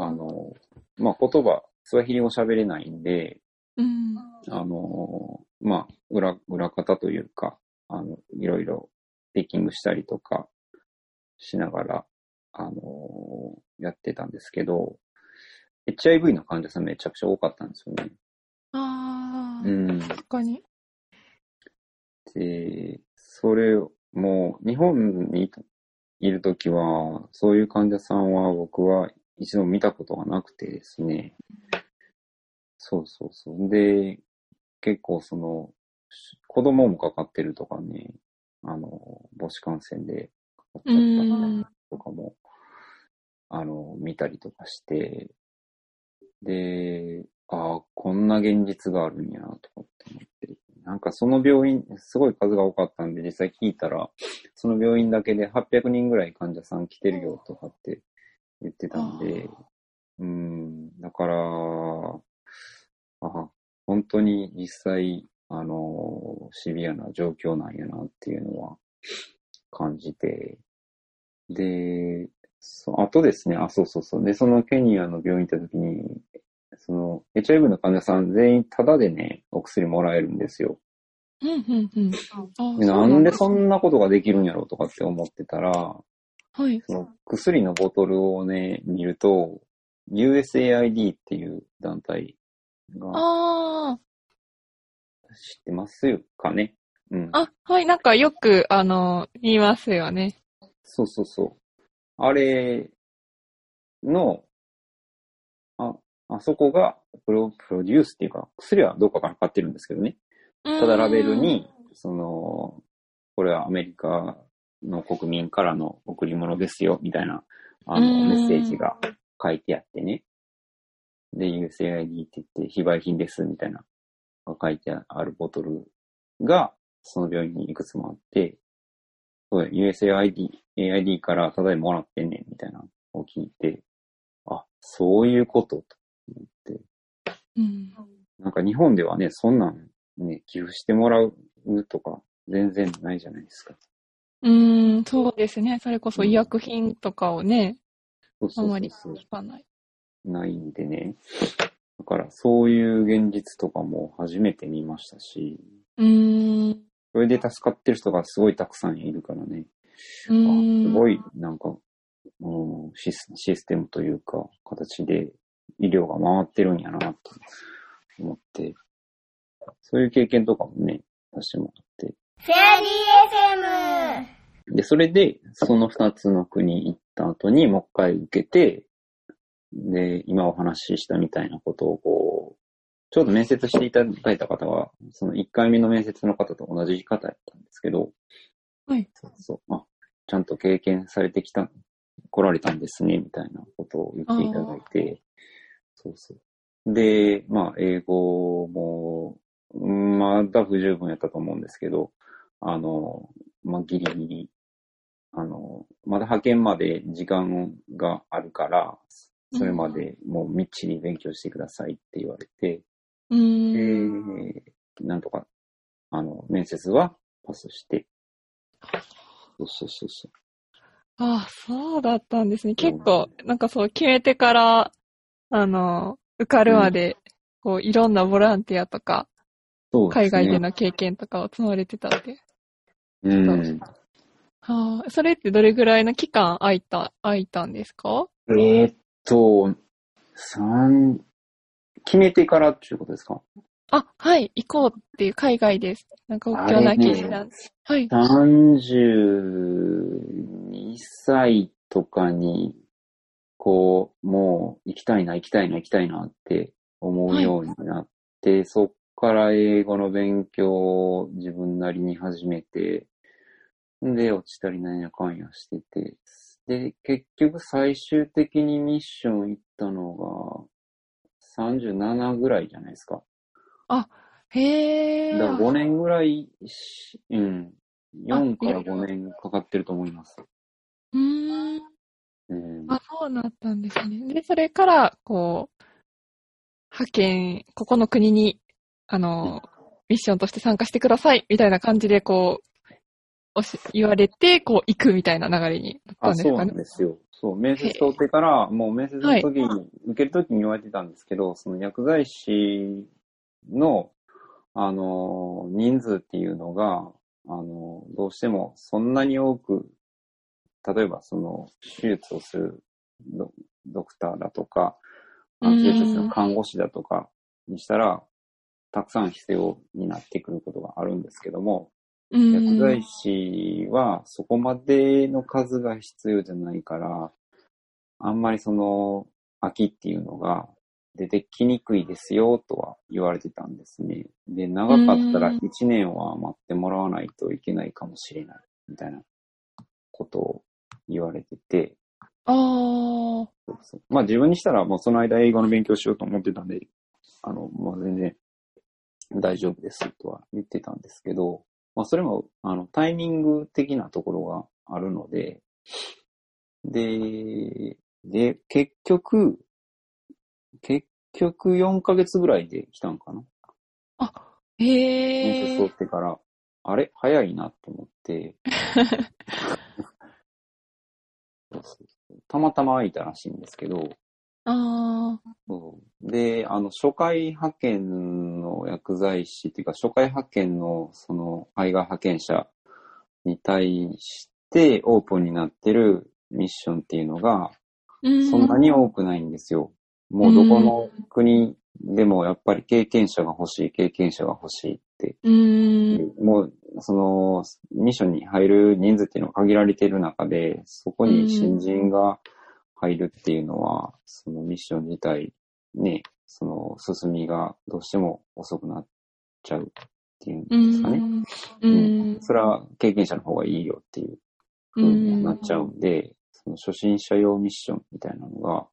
あの、まあ言葉、スワヒリ語喋れないんで、うん。あの、まあ、裏、裏方というか、あの、いろいろピッキングしたりとかしながら、あの、やってたんですけど、HIV の患者さんめちゃくちゃ多かったんですよね。ああ、うん。確かに。で、それ、もう、日本にいるときは、そういう患者さんは僕は一度見たことがなくてですね。そうそうそう。で、結構その、子供もかかってるとかね、あの、母子感染でかかっちゃったとかも、あの、見たりとかして、で、ああ、こんな現実があるんや、とかって思って。なんかその病院、すごい数が多かったんで、実際聞いたら、その病院だけで800人ぐらい患者さん来てるよとかって言ってたんで、うん、だから、あ、本当に実際、あの、シビアな状況なんやなっていうのは感じて、で、そうあとですね、あ、そうそうそう。で、そのケニアの病院行った時に、その、HIV の患者さん全員タダでね、お薬もらえるんですよ。うん、うん、うん。あでなんでそんんなことができるんやろうとかって思ってたら、はい。その薬のボトルをね、見ると、USAID っていう団体が、あ知ってますかね？うん。あ、あ、はい。なんかよく、あの、言いますよね。そうそうそう。あれの、あ、あそこがプロ、プロデュースっていうか、薬はどっかから買ってるんですけどね。ただラベルに、その、これはアメリカの国民からの贈り物ですよ、みたいな、あの、うんメッセージが書いてあってね。で、USAID って言って、非売品です、みたいな、が書いてあるボトルが、その病院にいくつもあって、そうだ USAID、AID からただいまもらってんねん、みたいなのを聞いて、あ、そういうこと、と。うん。なんか日本ではね、そんなんね、寄付してもらうとか、全然ないじゃないですか。うーん、そうですね。それこそ医薬品とかをね、そうそうあまり聞かない。ないんでね。だから、そういう現実とかも初めて見ましたし、うーん。それで助かってる人がすごいたくさんいるからね。うーん。すごい、なんか、うんシス、システムというか、形で医療が回ってるんやな、と思って、そういう経験とかもね、出してもらって。フェアリー FM! で、それで、その二つの国行った後にもう一回受けて、で、今お話ししたみたいなことをこう、ちょうど面接していただいた方は、その一回目の面接の方と同じ方やったんですけど、はい。そうそう、あ、ちゃんと経験されてきた、来られたんですね、みたいなことを言っていただいて、そうそう。で、まあ、英語も、うんまだ不十分やったと思うんですけど、あの、まあ、ギリギリ、あの、まだ派遣まで時間があるから、それまでもうみっちり勉強してくださいって言われて、うーん。で、なんとか、あの、面接はパスして、そうそうそうそう。ああ、そうだったんですね。結構、なんかそう、決めてから、あの、受かるまで、こう、いろんなボランティアとか、そうですね海外での経験とかを積まれてたって。うん。はあ、それってどれぐらいの期間空いた、空いたんですか？えーっと、三、決めてからっていうことですか？あ、はい、行こうっていう海外です。なんか、大きな記事なんです。はい。?32 歳とかに、こう、もう行きたいな、行きたいな、行きたいなって思うようになって、そっから英語の勉強を自分なりに始めて、で、落ちたりなんやかんやしてて、で、結局最終的にミッション行ったのが、37ぐらいじゃないですか。へえ。だから5年ぐらいし、うん。4からいろいろ5年かかってると思います。うーん。うん。あ、そうなったんですね。で、それから、こう、派遣、ここの国に、あの、ミッションとして参加してください、みたいな感じで、こう、おし言われて、こう、行くみたいな流れになったあ、そうなんですかね。んですよ。そう、面接通ってから、もう面接の時に、受ける時に言われてたんですけど、その薬剤師の、あの、人数っていうのが、あの、どうしてもそんなに多く、例えばその、手術をするドドクターだとか、手術する看護師だとかにしたら、たくさん必要になってくることがあるんですけども、う薬剤ん。師はそこまでの数が必要じゃないから、あんまりその空きっていうのが出てきにくいですよとは言われてたんですね。で、長かったらうん1年は待ってもらわないといけないかもしれないみたいなことを言われてて、ああ、そうそう。まあ自分にしたらもうその間英語の勉強しようと思ってたんで、あの、もう全然大丈夫ですとは言ってたんですけど、まあそれもあのタイミング的なところがあるので、で、で、結局、結局4ヶ月ぐらいで来たんかな。へえ面接通。ってから、あれ？早いなと思って、そうそうたまたま空いたらしいんですけど、あで、あの、初回派遣の薬剤師っていうか、初回派遣のその海外派遣者に対してオープンになってるミッションっていうのが、うん。そんなに多くないんですよ。もうどこの国でもやっぱり経験者が欲しい、経験者が欲しいって、うん。もうそのミッションに入る人数っていうのが限られている中で、そこに新人が入るっていうのは、そのミッション自体ね、その進みがどうしても遅くなっちゃうっていうんですかね。ううんん。それは経験者の方がいいよっていう風になっちゃうんで、その初心者用ミッションみたいなのが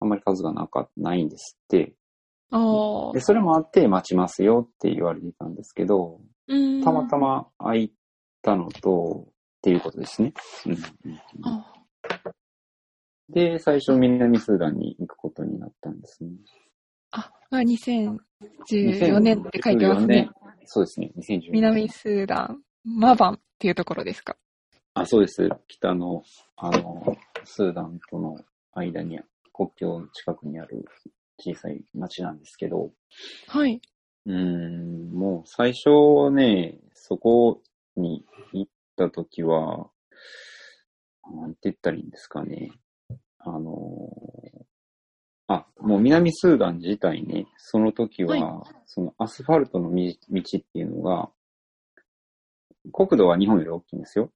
あんまり数がなかないんですって。で、。それもあって待ちますよって言われていたんですけど、うんたまたま空いたのと、っていうことですね。うんで、最初南スーダンに行くことになったんですね。あ、あ2014年って書いてますね。2014年。そうですね、2014年。南スーダン、マバンっていうところですか？あ、そうです。北の、あの、スーダンとの間に、国境近くにある小さい町なんですけど、はい。うーん、もう最初ね、そこに行った時は、なんて言ったらいいんですかね。あのーあ、もう南スーダン自体ね、その時は、はそのアスファルトのみ道っていうのが、国土は日本より大きいんですよ。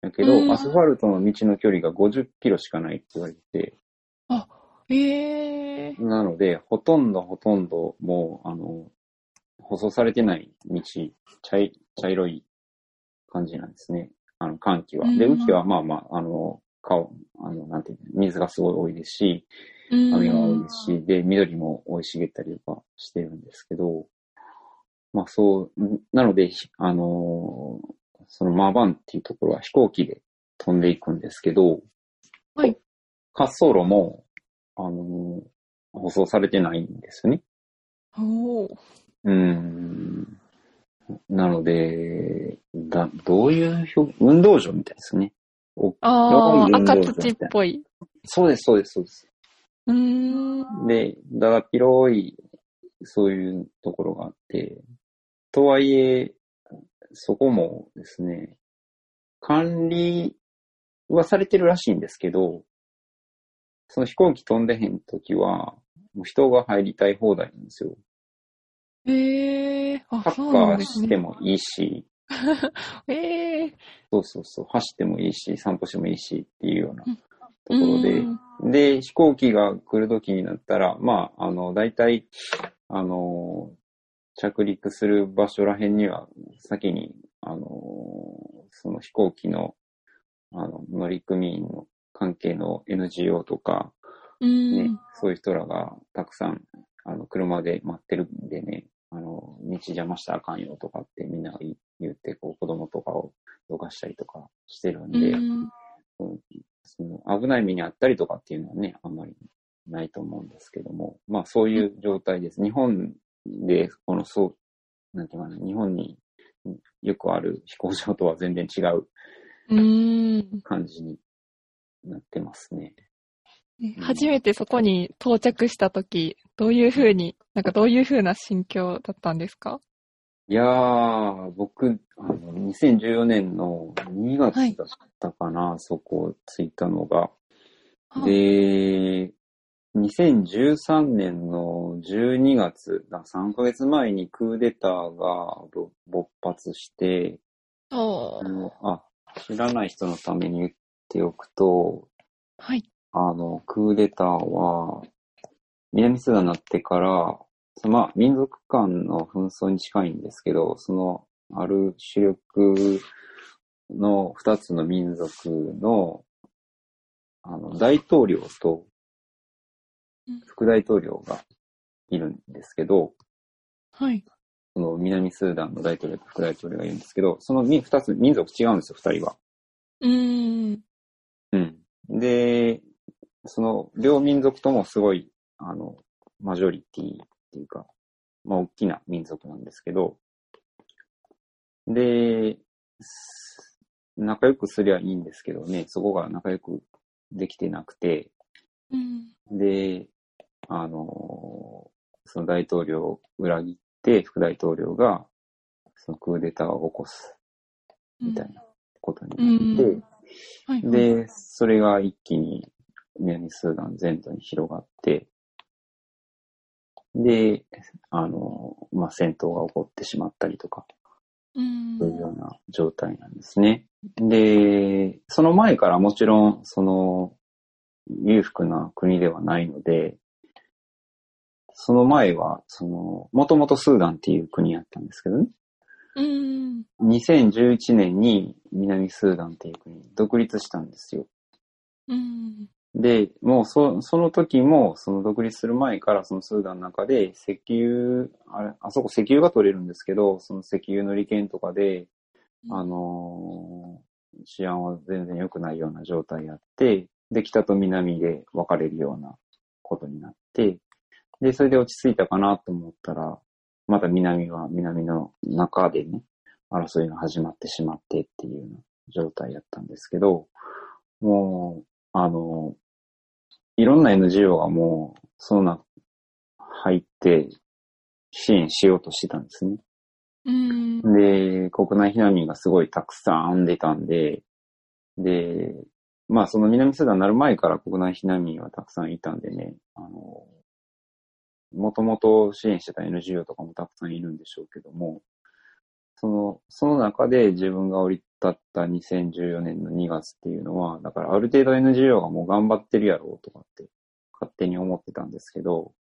だけど、うんアスファルトの道の距離が50キロしかないって言われてええなので、ほとんどほとんどもう、あの、舗装されてない道、茶い茶色い感じなんですね。あの、寒気は。で、うん雨季はまあまあ、あの、顔、あの、なんていうの、水がすごい多いですし、うん雨が多いですし、で、緑も生い茂ったりとかしてるんですけど、まあそう、んなので、ひあのーそのマーバンっていうところは飛行機で飛んでいくんですけど、はい。滑走路も、あのー舗装されてないんですよね。おーうーん。なので、だ、どういう表、運動場みたいですね。おああ、赤土っぽい。そうです、そうです、そうです。うーん。で、だだっ広い、そういうところがあって、とはいえ、そこもですね、管理はされてるらしいんですけど、その飛行機飛んでへんときは、もう人が入りたい放題なんですよ。ええあ、サッカー。してもいいし、ええ そうそうそう、走ってもいいし、散歩してもいいしっていうようなところで、うん。で、飛行機が来る時になったら、まあ、あの、大体、あの、着陸する場所ら辺には、先に、あの、その飛行機の、あの、乗組員の関係の NGO とか、うね、ん。そういう人らがたくさん、あの、車で待ってるんでね、あの、道邪魔したらあかんよとかってみんなが言言って、こう、子供とかをどかしたりとかしてるんで、うんその危ない目にあったりとかっていうのはね、あんまりないと思うんですけども、まあそういう状態です。日本で、このそう、なんていうかな、日本によくある飛行場とは全然違ううん。感じになってますね。ね初めてそこに到着したとき、どういうふうに、なんかどういうふうな心境だったんですか？いやー、僕、あの、2014年の2月だったかな、そこ着いたのが。で、2013年の12月、だ3ヶ月前にクーデターがぼ勃発して、あ、知らない人のために言っておくと、はい。あの、クーデターは、南スーダンになってから、そのまあ、民族間の紛争に近いんですけど、その、ある主力の二つの民族の、あの、大統領とうん副大統領がいるんですけど、はい。その南スーダンの大統領と副大統領がいるんですけど、そのみ二つ民族違うんですよ、二人は。うーん。うん。で、その両民族ともすごい、あの、マジョリティっていうか、まあ大きな民族なんですけど、で、す仲良くすりゃいいんですけどね、そこが仲良くできてなくて、うん。で、あの、その大統領を裏切って、副大統領が、そのクーデターを起こす、みたいなことになって、うんはい。はい、で、それが一気に南スーダン全土に広がって、で、あの、まあ、戦闘が起こってしまったりとか、うんそういうような状態なんですね。で、その前からもちろん、その、裕福な国ではないので、その前は、その、もともとスーダンっていう国やったんですけどね。うん。2011年に南スーダンっていう国に独立したんですよ。うん。で、もうそその時も、その独立する前から、そのスーダンの中で石油、あれ、あそこ石油が取れるんですけど、その石油の利権とかで、あのー治安は全然良くないような状態やって、で、北と南で分かれるようなことになって、で、それで落ち着いたかなと思ったら、また南は南の中でね、争いが始まってしまってっていう状態やったんですけど、もう、あの、いろんな NGO がもう、そんな、入って、支援しようとしてたんですね。うん。で、国内避難民がすごいたくさん出たんで、で、まあその南スーダンになる前から国内避難民はたくさんいたんでね、あの、もともと支援してた NGO とかもたくさんいるんでしょうけども、その、その中で自分が降り立った2014年の2月っていうのは、だからある程度 NGO がもう頑張ってるやろうとかって勝手に思ってたんですけど、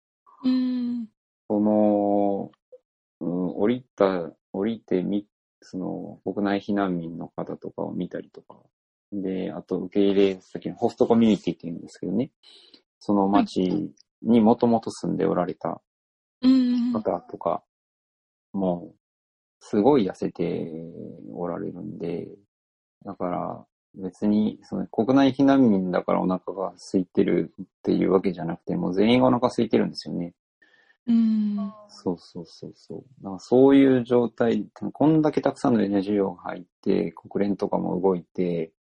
うん。その、うん、降りた、降りてみ、その、国内避難民の方とかを見たりとか、で、あと受け入れ先のホストコミュニティって言うんですけどね、その町にもともと住んでおられたうん。方とか、もう、すごい痩せておられるんで、だから、別に、その国内避難民だからお腹が空いてるっていうわけじゃなくて、もう全員がお腹空いてるんですよね。うん。そうそうそうそう。だからそういう状態、こんだけたくさんの NGO が入って、国連とかも動いて、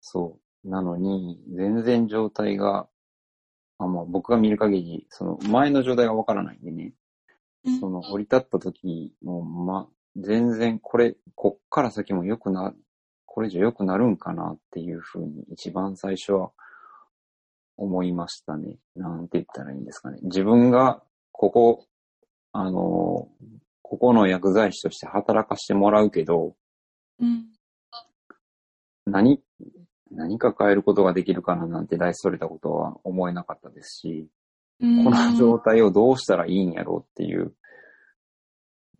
そう。なのに、全然状態が、あもう僕が見る限り、その前の状態がわからないんでね、その降り立った時も、ま、全然これ、こっから先も良くな、これ以上良くなるんかなっていうふうに一番最初は思いましたね。なんて言ったらいいんですかね。自分がここ、あの、ここの薬剤師として働かしてもらうけど、うん。何、何か変えることができるかななんて大それたことは思えなかったですし、うん。この状態をどうしたらいいんやろうっていう、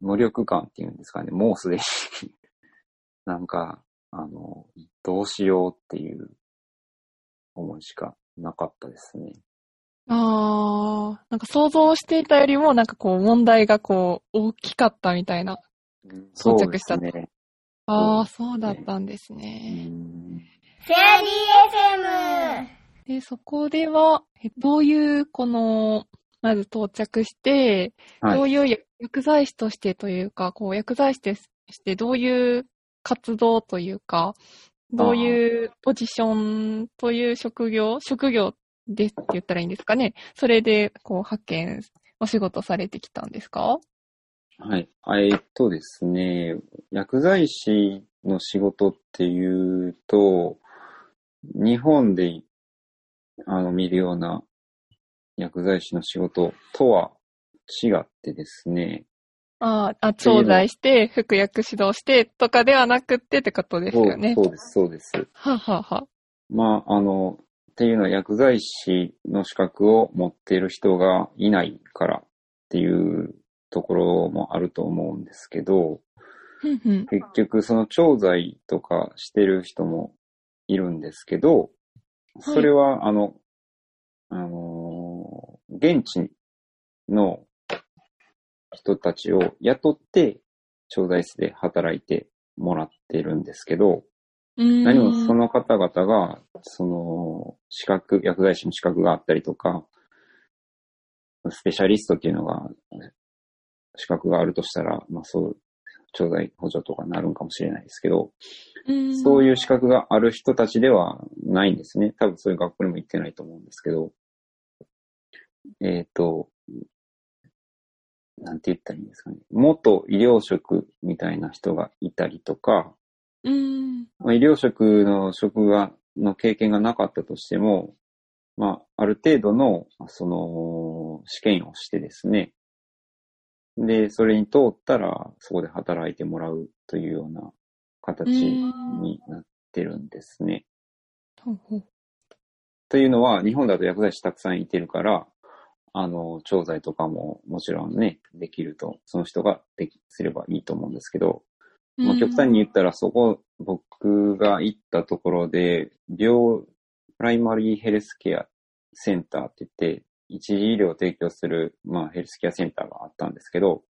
無力感っていうんですかね、もうすでに、なんか、あの、どうしようっていう思いしかなかったですね。ああ、なんか想像していたよりも、なんかこう問題がこう大きかったみたいな。到着したすね。ああ、そうだったんですうね。んフェアリー FM! で、そこでは、えどういう、この、まず到着して、はいどういうや薬剤師としてというか、こう薬剤師としてどういう活動というか、どういうポジションという職業、職業でって言ったらいいんですかね。それで、こう、派遣、お仕事されてきたんですか？はい。あえっとですね、薬剤師の仕事っていうと、日本であの見るような薬剤師の仕事とは違ってですね、ああ、あ、調剤して、服薬指導してとかではなくってってことですよね。そうです、そうです。はあはあはあまあ、あの、っていうのは薬剤師の資格を持っている人がいないからっていうところもあると思うんですけど。結局その調剤とかしてる人もいるんですけど、それは、あの、あのー現地の人たちを雇って調剤室で働いてもらってるんですけど、何もその方々が、その、資格、薬剤師の資格があったりとか、スペシャリストっていうのが、資格があるとしたら、まあそう、調剤補助とかなるんかもしれないですけど、そういいう資格がある人たちではないんですね。多分そういう学校にも行ってないと思うんですけど、えっ、と、なんて言ったらいいんですかね。元医療職みたいな人がいたりとか、うん。うん。まあ医療職の職が、の経験がなかったとしても、まあ、ある程度の、その、試験をしてですね。で、それに通ったら、そこで働いてもらうというような形になってるんですね。ほうほう。というのは、日本だと薬剤師たくさんいてるから、あの、調剤とかももちろんね、できると、その人ができ、すればいいと思うんですけど、まあ、極端に言ったら、そこ、僕が行ったところで、病、プライマリーヘルスケアセンターって言って、一時医療を提供する、まあ、ヘルスケアセンターがあったんですけど、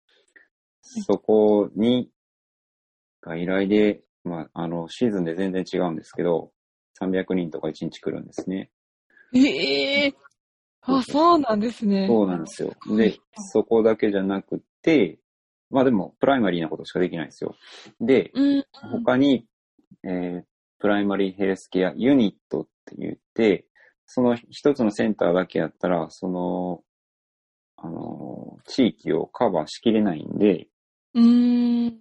そこに、外来で、まあ、あの、シーズンで全然違うんですけど、300人とか1日来るんですね。ええあ、そうなんですね。そうなんですよ。で、そこだけじゃなくて、まあでも、プライマリーなことしかできないんですよ。で、うん。他に、えープライマリーヘルスケアユニットって言って、その一つのセンターだけやったら、その、あの、地域をカバーしきれないんで、うーん。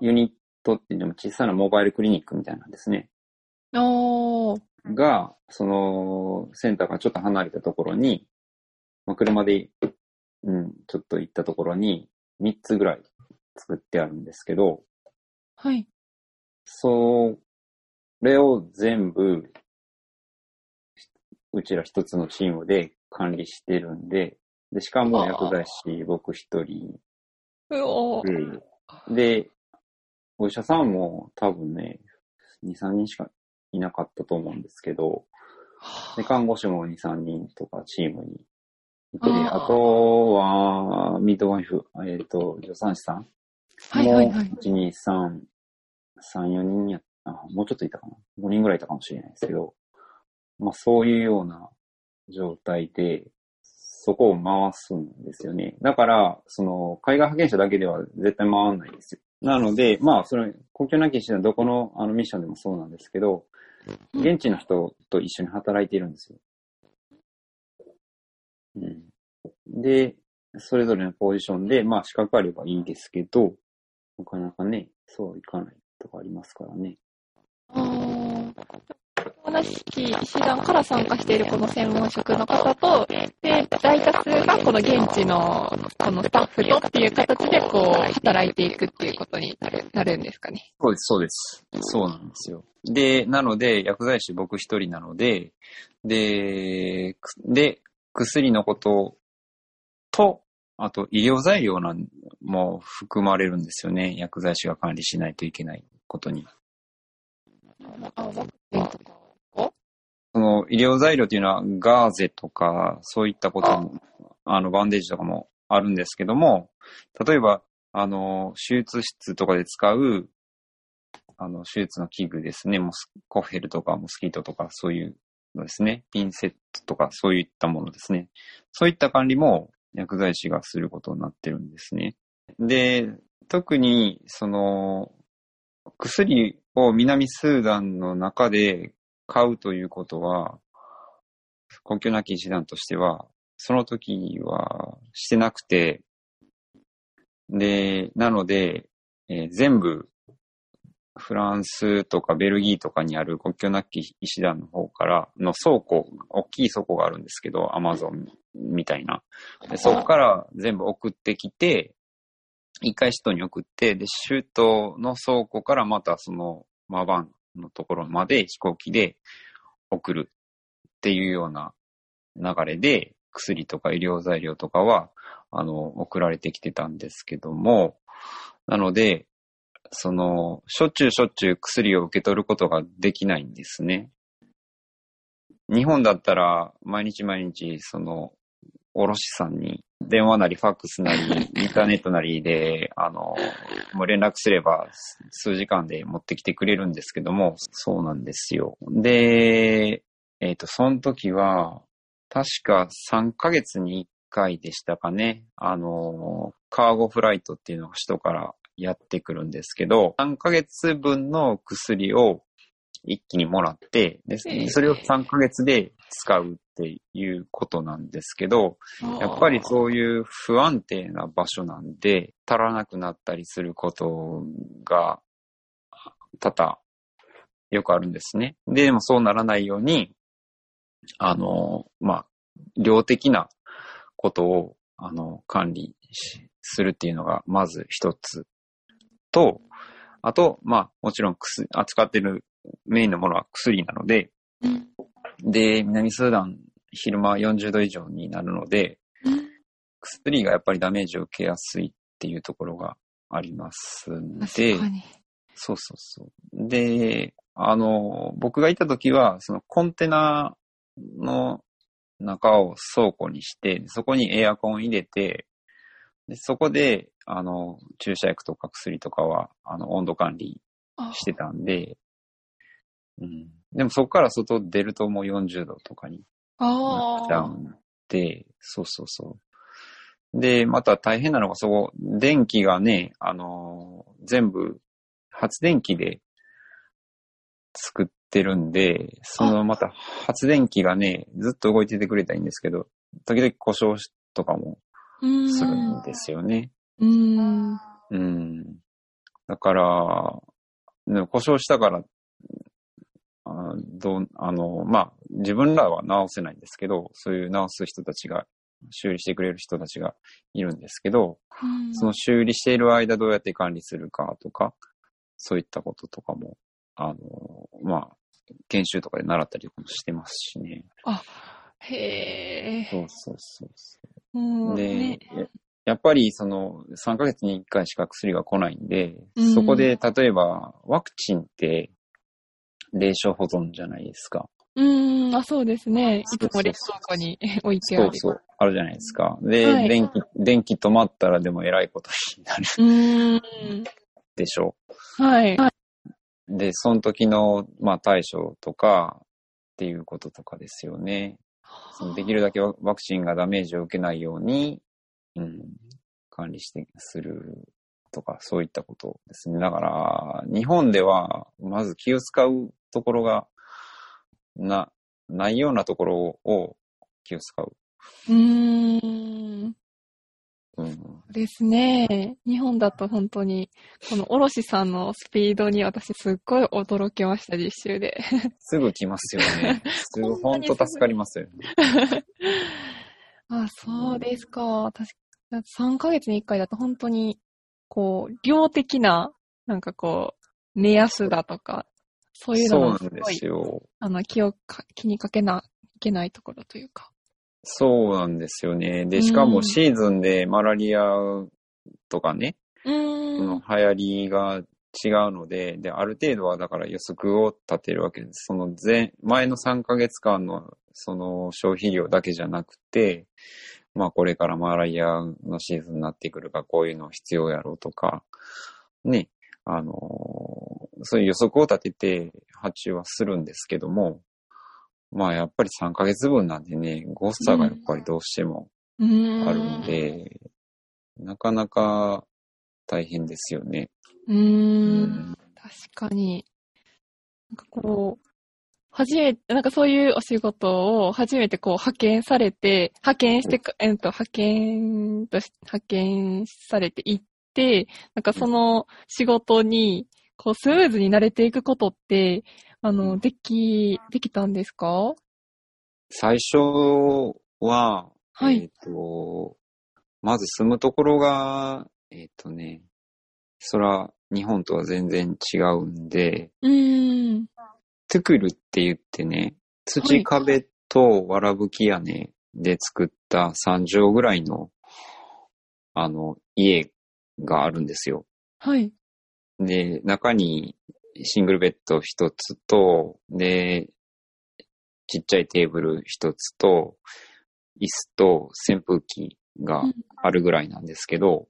ユニットっていうのも小さなモバイルクリニックみたいなんですね。おー。が、その、センターからちょっと離れたところに、まあ、車で、うん、ちょっと行ったところに、3つぐらい作ってあるんですけど、はい。それを全部、うちら一つのチームで管理してるんで、で、しかも薬剤師僕一人うおー。で、で、お医者さんも多分ね、2、3人しかいなかったと思うんですけど、で、看護師も2、3人とかチームにいて、あとは、ミッドワイフ、えっ、と、助産師さんはいはいはいもう1、2、3、3、4人や、あ、もうちょっといたかな。5人ぐらいいたかもしれないですけど、まあそういうような状態で、そこを回すんですよね。だから、その、海外派遣者だけでは絶対回らないんですよ。なので、まあ、それ、国境なき医師団どこのあのミッションでもそうなんですけど、うん現地の人と一緒に働いているんですよ。うん。で、それぞれのポジションで、まあ資格あればいいですけど、なかなかね、そういかないとかありますからね。同じ医師団から参加しているこの専門職の方と、で、大多数がこの現地のこのスタッフでっていう形でこう働いていくっていうことになるなるんですかね。そうです、そうです。そうなんですよ。で、なので、薬剤師僕一人なので、で、くで、薬のことと、あと医療材料なんも含まれるんですよね。薬剤師が管理しないといけないことに。あワクチンとかその医療材料っていうのはガーゼとか、そういったことも、あの、バンデージとかもあるんですけども、例えば、あの、手術室とかで使う、あの、手術の器具ですね。モスコフェルとかモスキートとか、そういうのですね。ピンセットとか、そういったものですね。そういった管理も薬剤師がすることになってるんですね。で、特に、その、薬を南スーダンの中で買うということは、国境なき医師団としては、その時はしてなくて、で、なので、えー全部、フランスとかベルギーとかにある国境なき医師団の方からの倉庫、大きい倉庫があるんですけど、アマゾンみたいな。でそこから全部送ってきて、一回首都に送って、で、首都の倉庫からまたそのマバンのところまで飛行機で送るっていうような流れで、薬とか医療材料とかは、あの、送られてきてたんですけども、なので、その、しょっちゅうしょっちゅう薬を受け取ることができないんですね。日本だったら、毎日毎日、その、卸さんに電話なりファックスなり、インターネットなりで、あの、もう連絡すれば数時間で持ってきてくれるんですけども、そうなんですよ。で、えっ、と、その時は、確か3ヶ月に1回でしたかね。あの、カーゴフライトっていうのが首都からやってくるんですけど、3ヶ月分の薬を一気にもらって、でええそれを3ヶ月で使うっていうことなんですけど、やっぱりそういう不安定な場所なんで、足らなくなったりすることが多々よくあるんですね。で、でもそうならないように、あの、まあ、量的なことを、あの、管理しするっていうのが、まず一つと、あと、まあ、もちろん薬、扱ってるメインのものは薬なので、うんで、南スーダン、昼間40度以上になるので、薬がやっぱりダメージを受けやすいっていうところがありますんで。そうそうそう。で、あの、僕がいた時は、そのコンテナの中を倉庫にして、そこにエアコン入れて、でそこで、あの、注射薬とか薬とかは、あの、温度管理あしてたんで、うん。でもそこから外出るともう40度とかになあっちゃうんで、そうそうそう。で、また大変なのが、そこ、電気がね、あのー全部発電機で作ってるんで、そのまた発電機がね、ずっと動いててくれたらいいんですけど、時々故障とかもうん。するんですよね。うん。うん。だから、ね故障したから、あどう、あの、まあ、自分らは直せないんですけど、そういう直す人たちが、修理してくれる人たちがいるんですけど、うんその修理している間どうやって管理するかとか、そういったこととかも、あの、まあ、研修とかで習ったりとかもしてますしね。へえ。そうそうそうそう。もうで、ね。ややっぱりその3ヶ月に1回しか薬が来ないんで、うんそこで例えばワクチンって冷蔵保存じゃないですか。うーん、あ、そうですね。いつも冷蔵庫に 置いてある。そうそう。あるじゃないですか。で、はい電気、電気止まったらでも偉いことになるうーん。でしょはい。う。で、その時の、まあ対処とかっていうこととかですよね。そのできるだけワワクチンがダメージを受けないように、うん、管理して、するとか、そういったことですね。だから、日本では、まず気を使うところが、な、ないようなところを気を使う。うーん。うん。ですね。日本だと本当に、この卸さんのスピードに私すっごい驚きました、実習で。すぐ来ますよね。すぐ、ほんと助かりますよね。あ、そうですか。確か3ヶ月に1回だと本当に、こう、量的な、なんかこう、目安だとか、そういうのがすごい。あの、気をか、気にかけないけないところというか。そうなんですよね。で、うんしかもシーズンでマラリアとかね、うそ。の流行りが違うので、で、ある程度はだから予測を立てるわけです。その前、前の3ヶ月間のその消費量だけじゃなくて、まあこれからマラリアのシーズンになってくるからこういうの必要やろうとか、ね、あのそういう予測を立てて発注はするんですけども、まあやっぱり3ヶ月分なんでね、誤差がやっぱりどうしてもあるん。で、なかなか大変ですよね。うーん。確かに。なんかこう、初めて、なんかそういうお仕事を初めてこう派遣されて、派遣してか、えっと、派遣とし、派遣されて行って、なんかその仕事に、こうスムーズに慣れていくことって、あの、でき、できたんですか？最初は、はい。えっ、と、まず住むところが、えっ、とね、そら、日本とは全然違うんで、うーん。トゥクルって言ってね、土壁とわらぶき屋根で作った3畳ぐらいの、あの、家があるんですよ。はい。で、中にシングルベッド一つと、で、ちっちゃいテーブル一つと、椅子と扇風機があるぐらいなんですけど、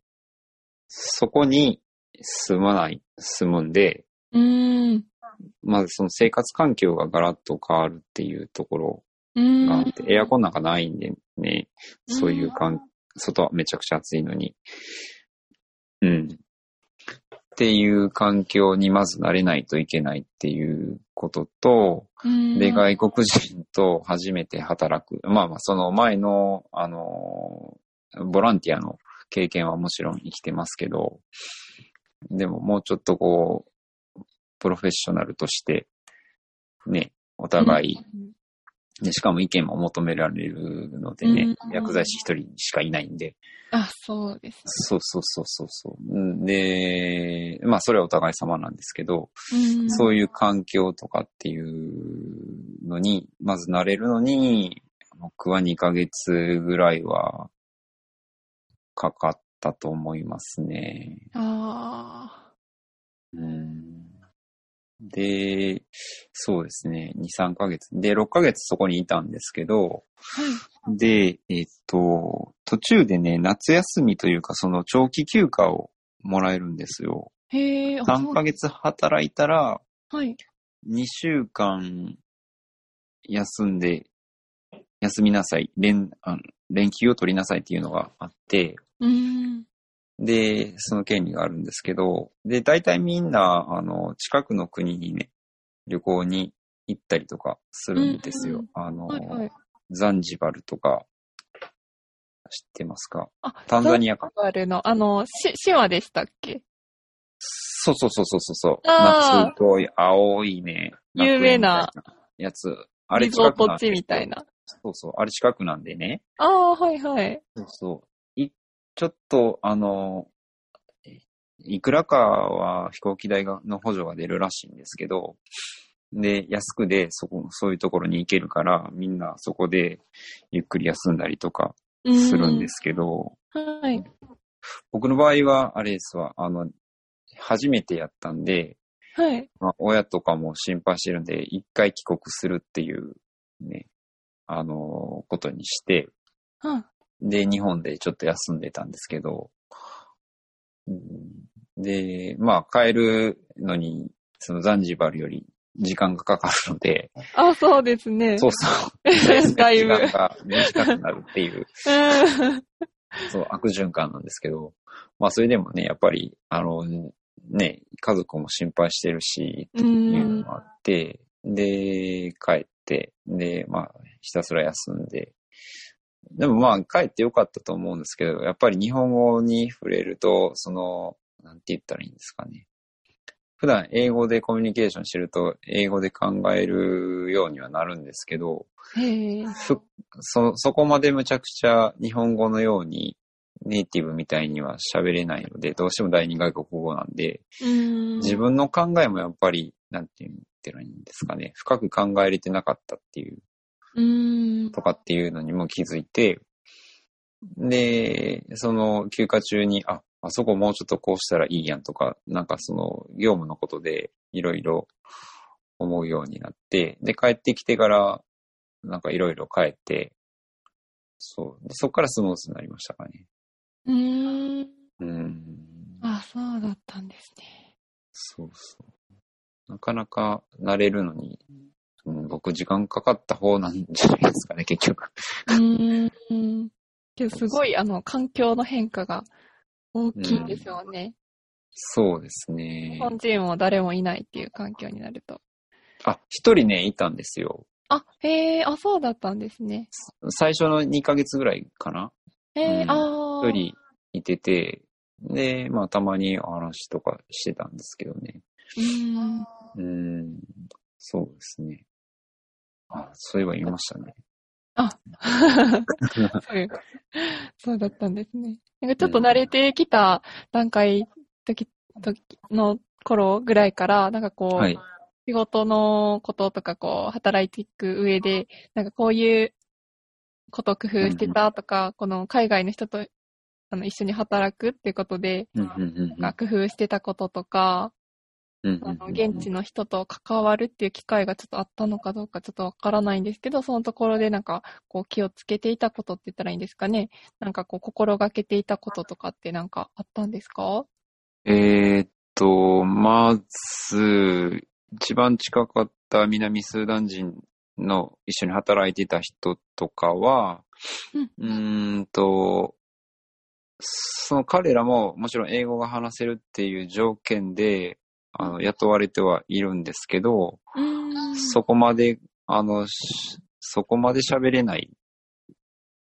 そこに住まない、住むんで、うーん。まずその生活環境がガラッと変わるっていうところ。があって、エアコンなんかないんでね、そういうかん、外はめちゃくちゃ暑いのに。うん。っていう環境にまず慣れないといけないっていうことと、で、外国人と初めて働く。まあまあ、その前の、あの、ボランティアの経験はもちろん生きてますけど、でももうちょっとこう、プロフェッショナルとして、ね、お互い、で、しかも意見も求められるのでね、うん。薬剤師一人しかいないんで、あ、そうですそうそうそうそうそう。うん。で、まあそれはお互い様なんですけど、ね。そういう環境とかっていうのに、まず慣れるのに、僕は2ヶ月ぐらいはかかったと思いますね。あうんで、そうですね、2、3ヶ月。で、6ヶ月そこにいたんですけど、あ。はい。で、えっと、途中でね、夏休みというか、その長期休暇をもらえるんですよ。へえ、あ3ヶ月働いたら、そうはい。2週間休んで、休みなさい、連、あの連休を取りなさいっていうのがあって、うーん。で、その権利があるんですけど、で、大体みんな、あの、近くの国にね、旅行に行ったりとかするんですよ。うんあの、はいはい。ザンジバルとか、知ってますか？あ、タンザニアか。ザンバルの、あの、し、島でしたっけ？そうそうそうそうそう。夏っぽい青いね。有名なやつ。あれリゾートんで地みたいな。そうそう。あれ近くなんでね。ああ、はいはい。そうそちょっと、あの、えいくらかは飛行機代がの補助が出るらしいんですけど、で、安くで、そこ、そういうところに行けるから、みんなそこでゆっくり休んだりとかするんですけど、うん。はい。僕の場合は、あれですわ、あの、初めてやったんで、はい。まあ、親とかも心配してるんで、一回帰国するっていう、ね、あの、ことにして、うん。で、日本でちょっと休んでたんですけど、うんで、まあ、帰るのに、そのザンジバルより時間がかかるので、あ、そうですね。そうそう。だいぶ時間が短くなるっていう、うん。そう、悪循環なんですけど、まあ、それでもね、やっぱり、あの、ね、家族も心配してるし、う。っていうんのがあって、で、帰って、で、まあ、ひたすら休んで、でもまあ、帰ってよかったと思うんですけど、やっぱり日本語に触れると、その、なんて言ったらいいんですかね。普段英語でコミュニケーションしてると、英語で考えるようにはなるんですけど、へえ。ふそ、そこまでむちゃくちゃ日本語のようにネイティブみたいには喋れないので、どうしても第二外国語なんで、うん。自分の考えもやっぱり、なんて言ったらいいんですかね。深く考えれてなかったっていう、うん。とかっていうのにも気づいて、で、その休暇中に、あ、あそこもうちょっとこうしたらいいやんとか、なんかその業務のことでいろいろ思うようになって、で、帰ってきてから、なんかいろいろ変えて、そう。でそこからスムーズになりましたかね。うん。うん。あ、そうだったんですね。そうそう。なかなか慣れるのに、うん、僕時間かかった方なんじゃないですかね、結局。うん。けどすごい、あの、環境の変化が大きいんですよね。そうですね日。本人も誰もいないっていう環境になると。あ、一人ね、いたんですよ。あ、へえ、あ、そうだったんですね。最初の2ヶ月ぐらいかな。へえ、うんああ。一人いてて、で、まあたまにお話とかしてたんですけどね。うん。うん、そうですね。あ、そういえば言いましたね。そういうそうだったんですね。なんかちょっと慣れてきた段階、時、時の頃ぐらいから、なんかこう、はい。仕事のこととか、こう、働いていく上で、なんかこういうことを工夫してたとか、この海外の人とあの一緒に働くっていうことで、うんうんうんなんか工夫してたこととか、うんあの現地の人と関わるっていう機会がちょっとあったのかどうかちょっとわからないんですけど、そのところでなんかこう気をつけていたことって言ったらいいんですかね。なんかこう心がけていたこととかってなんかあったんですか？えーっと、まず、一番近かった南スーダン人の一緒に働いていた人とかは、うーんと、その彼らももちろん英語が話せるっていう条件で、あの、雇われてはいるんですけど。そこまで、あの、しそこまで喋れない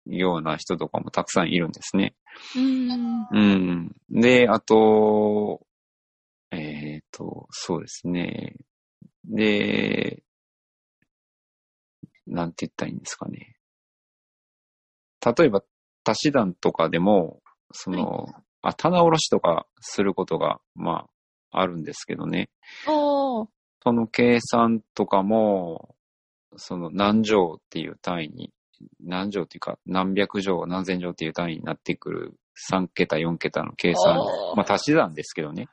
ような人とかもたくさんいるんですね。うーん。うん。で、あと、えっ、と、そうですね。で、なんて言ったらいいんですかね。例えば、足し算とかでも、その、あ、棚卸しとかすることが、まあ、あるんですけどね。その計算とかも、その何乗っていう単位に、何乗っていうか何百乗、何千乗っていう単位になってくる3桁、4桁の計算まあ足し算ですけどね。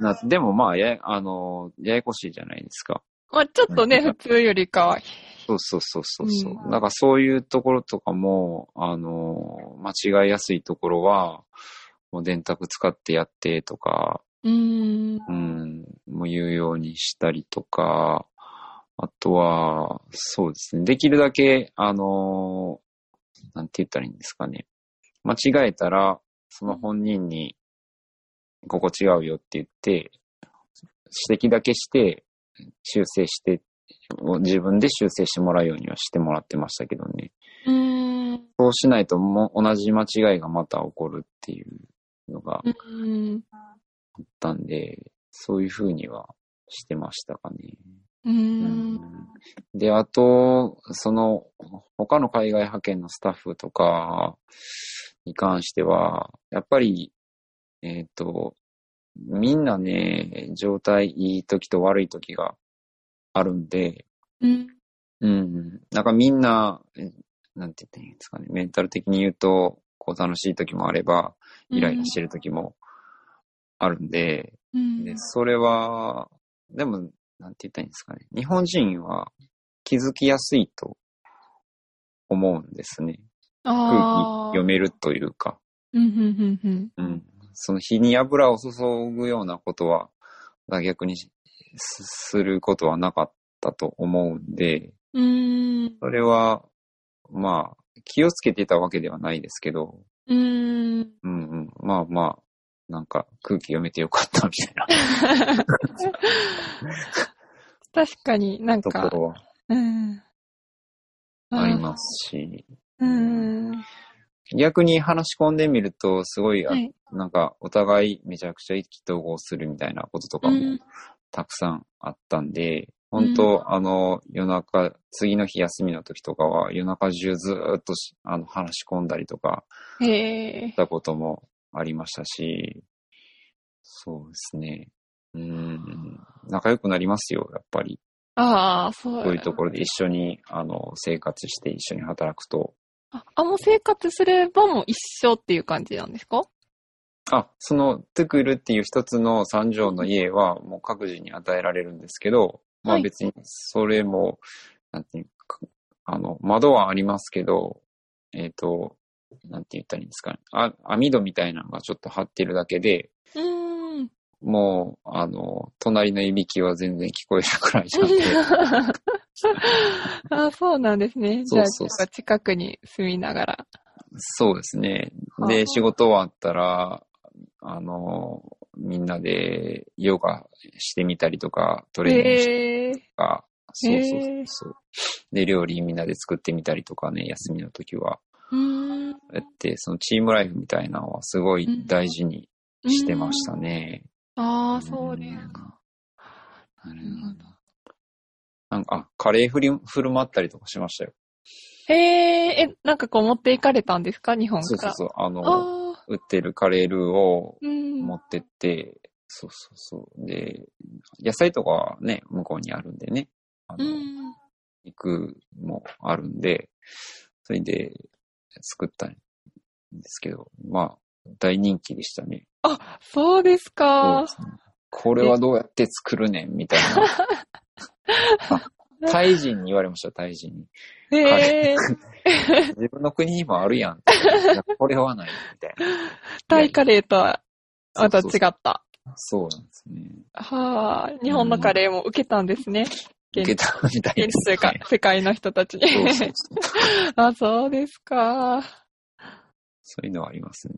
なでもまあやや、あの、ややこしいじゃないですか。まあちょっとね、普通よりかは。そうそうそうそうそう。うんだからそういうところとかも、あの、間違いやすいところは、もう電卓使ってやってとか、うーん。うん、もう言うようにしたりとか、あとは、そうですね。できるだけ、あのーなんて言ったらいいんですかね。間違えたら、その本人に、ここ違うよって言って、指摘だけして、修正して、自分で修正してもらうようにはしてもらってましたけどね。う。そうしないとも同じ間違いがまた起こるっていうのがあっうん。たんで、そういうふうにはしてましたかね。う。うんで、あと、その、他の海外派遣のスタッフとかに関しては、やっぱり、えっ、と、みんなね、状態いい時と悪い時があるんで、うん。うん。なんかみんな、えなんて言ったらいいんですかね。メンタル的に言うと、こう楽しい時もあれば、イライラしてる時もあるんで、うん。でそれは、でも、なんて言ったらいいんですかね。日本人は気づきやすいと思うんですね。空気。読めるというか、うん。その火に油を注ぐようなことは、逆にしすすることはなかったと思うんで、うん。うん。それは、まあ、気をつけてたわけではないですけど、うん。うんうん。まあまあ、なんか空気読めてよかったみたいな 確かになんか、ところはうん。ありますし、うん。逆に話し込んでみると、すごい、あはい。なんかお互いめちゃくちゃ意気投合するみたいなこととかもうん。たくさんあったんで、本当、あの、夜中、次の日休みの時とかは夜中中ずーっとしあの話し込んだりとかへえし。たこともありましたし、そうですね。うん、仲良くなりますよ、やっぱり。ああ、そうや。こういうところで一緒に、あの、生活して一緒に働くと。あ、あもう生活すればもう一緒っていう感じなんですか？あ、その、トゥクルっていう一つの三畳の家はもう各自に与えられるんですけど、まはいあ別にそれも、なんていうか、あの、窓はありますけど、えっ、と、なんて言ったらいいんですかね。あ、網戸みたいなのがちょっと張ってるだけで、うーん。もう、あの、隣のいびきは全然聞こえるくらいなんで、あそうなんですね。じゃあ、そうそう近くに住みながら。そうですね。はあで、仕事終わったら、あの、みんなでヨガしてみたりとか、トレーニングして。とか、そうそうそう。で、料理みんなで作ってみたりとかね、休みの時は。うーん。やって、そのチームライフみたいなのはすごい大事にしてましたね。ああ、そうですか。なるほどなんか、あ、カレー振り、振る舞ったりとかしましたよ。へえ、え、なんかこう持っていかれたんですか？日本から。そうそうそう。あの、ああ、売ってるカレールーをうん。持ってって、そうそうそう。で、野菜とかはね、向こうにあるんでね。あうの、ん。肉もあるんで、それで作ったんですけど、まあ、大人気でしたね。あ、そうですかで。すね。これはどうやって作るねんみたいな。あ タイ人に言われました、タイ人に。へえ、自分の国にもあるやんこれはない、みたいな。タイカレーとはまた違った。そうなんですね。はあ、日本のカレーも受けたんですね。現地というか。、世界の人たちに。そう。あ、そうですか。そういうのはありますね。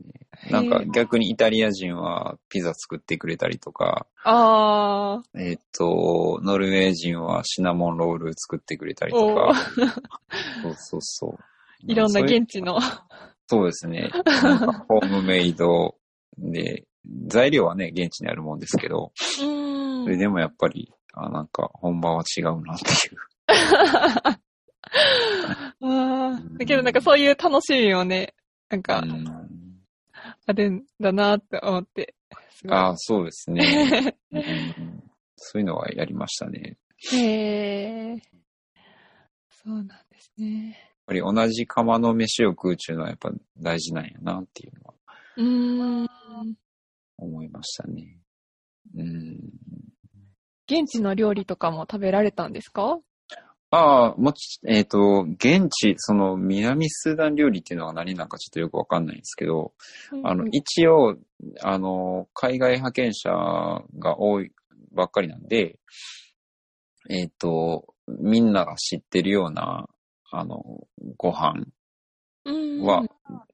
なんか逆にイタリア人はピザ作ってくれたりとか、ああ、えっ、と、ノルウェー人はシナモンロール作ってくれたりとおかー、そうそうそう。いろんな現地の。そうですね。なんかホームメイドで、材料はね、現地にあるもんですけど、うんそれでもやっぱり、あなんか本場は違うなっていう。ああ、だけどなんかそういう楽しみもね、なんかうんあるんだなって思って。ああ、そうですね、うんそういうのはやりましたね。やっへえ。そうなんですね。ぱり同じ釜の飯を食うっていうのはやっぱ大事なんやなっていうのはうーん。思いましたね。うん。現地の料理とかも食べられたんですか？ああ、もち、えっ、と、現地、その南スーダン料理っていうのは何なんかちょっとよくわかんないんですけど、あの、一応、あの、海外派遣者が多いばっかりなんで、えっ、と、みんなが知ってるような、あの、ご飯うんは、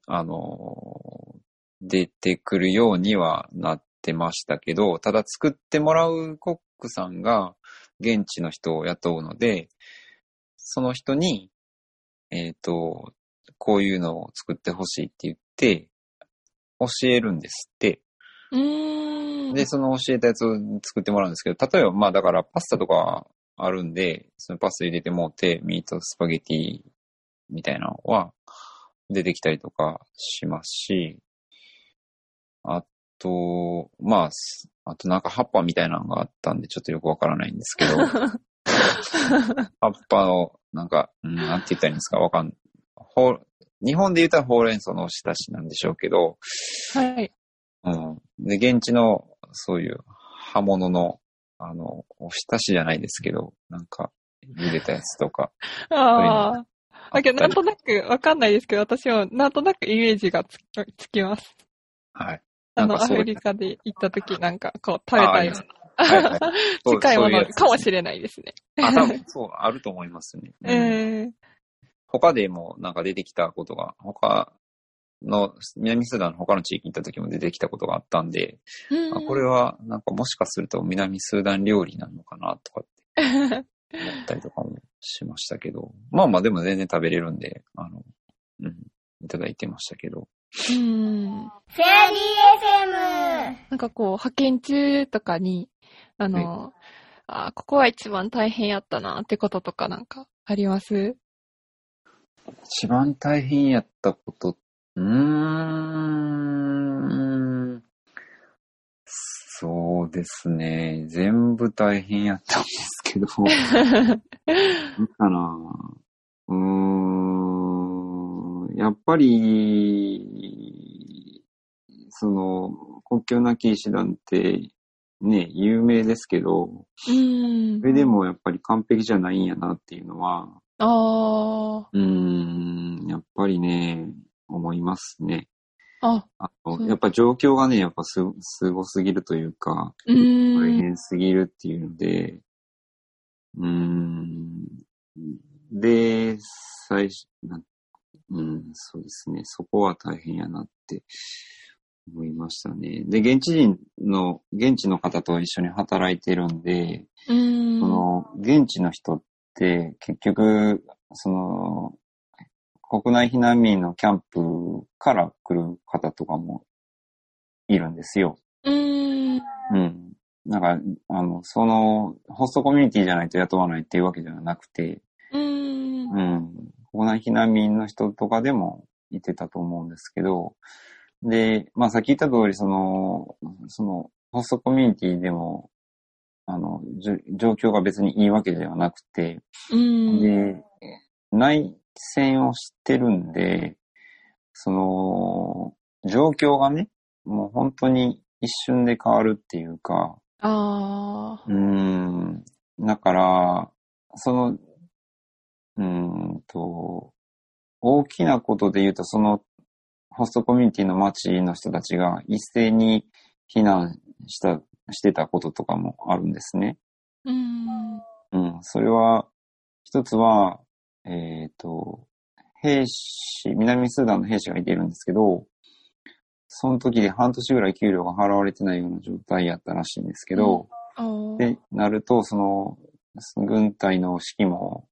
あの、出てくるようにはなってましたけど、ただ作ってもらうコックさんが現地の人を雇うので、その人に、えっ、と、こういうのを作ってほしいって言って、教えるんですって。で、その教えたやつを作ってもらうんですけど、例えばまあだからパスタとかあるんで、そのパスタ入れてもうて、ミートスパゲティみたいなのは出てきたりとかしますし、あと、まあ、すあとなんか葉っぱみたいなのがあったんでちょっとよくわからないんですけど、葉っぱの、なんか、うん、なんて言ったらいいんですか？わかんほう日本で言ったらほうれん草のおひたしなんでしょうけど、はい。うん。で、現地の、そういう刃物の、あの、おひたしじゃないですけど、なんか、茹でたやつとか。ああ。あだけど、なんとななくわかんないですけど、私はなんとなくイメージがつつきます。はい。あの、アフリカで行った時なんか、こう、食べたようはい 近いものかもしれないですね。あ、多分、そう、あると思いますね。うんええ他でもなんか出てきたことが、他の、南スーダンの他の地域行った時も出てきたことがあったんで、うんあこれはなんかもしかすると南スーダン料理なのかなとかって思ったりとかもしましたけど、まあまあでも全然食べれるんで、あの、うん、いただいてましたけど。うん。フェアリー FM。なんかこう、派遣中とかに、あの、あここは一番大変やったなってこととかなんかあります？一番大変やったこと、うーん、そうですね。全部大変やったんですけど、なんかなうーん、やっぱり、その、国境なき医師団って、ね、有名ですけど、うんそ。れでもやっぱり完璧じゃないんやなっていうのは、あうーん、やっぱりね、思いますね。あ。あ、あのやっぱ状況がね、やっぱす、すごすぎるというか、大ん。変すぎるっていうので、うーん、で、最初、なうん、そうですね、そこは大変やなって思いましたね。で、現地人の、現地の方と一緒に働いてるんで、うん。その、現地の人って結局、その、国内避難民のキャンプから来る方とかもいるんですよ。うん。うん。なんか、あの、その、ホストコミュニティじゃないと雇わないっていうわけじゃなくて、うん。うん。国内避難民の人とかでもいてたと思うんですけど、で、まあさっき言った通り、その、その、ホストコミュニティでも、あの、状況が別にいいわけではなくて、うん。で、内戦を知ってるんで、その、状況がね、もう本当に一瞬で変わるっていうか、ああ。うーん、だから、その、うーんと、大きなことで言うと、その、ホストコミュニティの町の人たちが一斉に避難した、してたこととかもあるんですね。うん。うん、それは、一つは、えっ、と、兵士、南スーダンの兵士がいているんですけど、その時で半年ぐらい給料が払われてないような状態やったらしいんですけど、あーで、なると、その、軍隊の士気も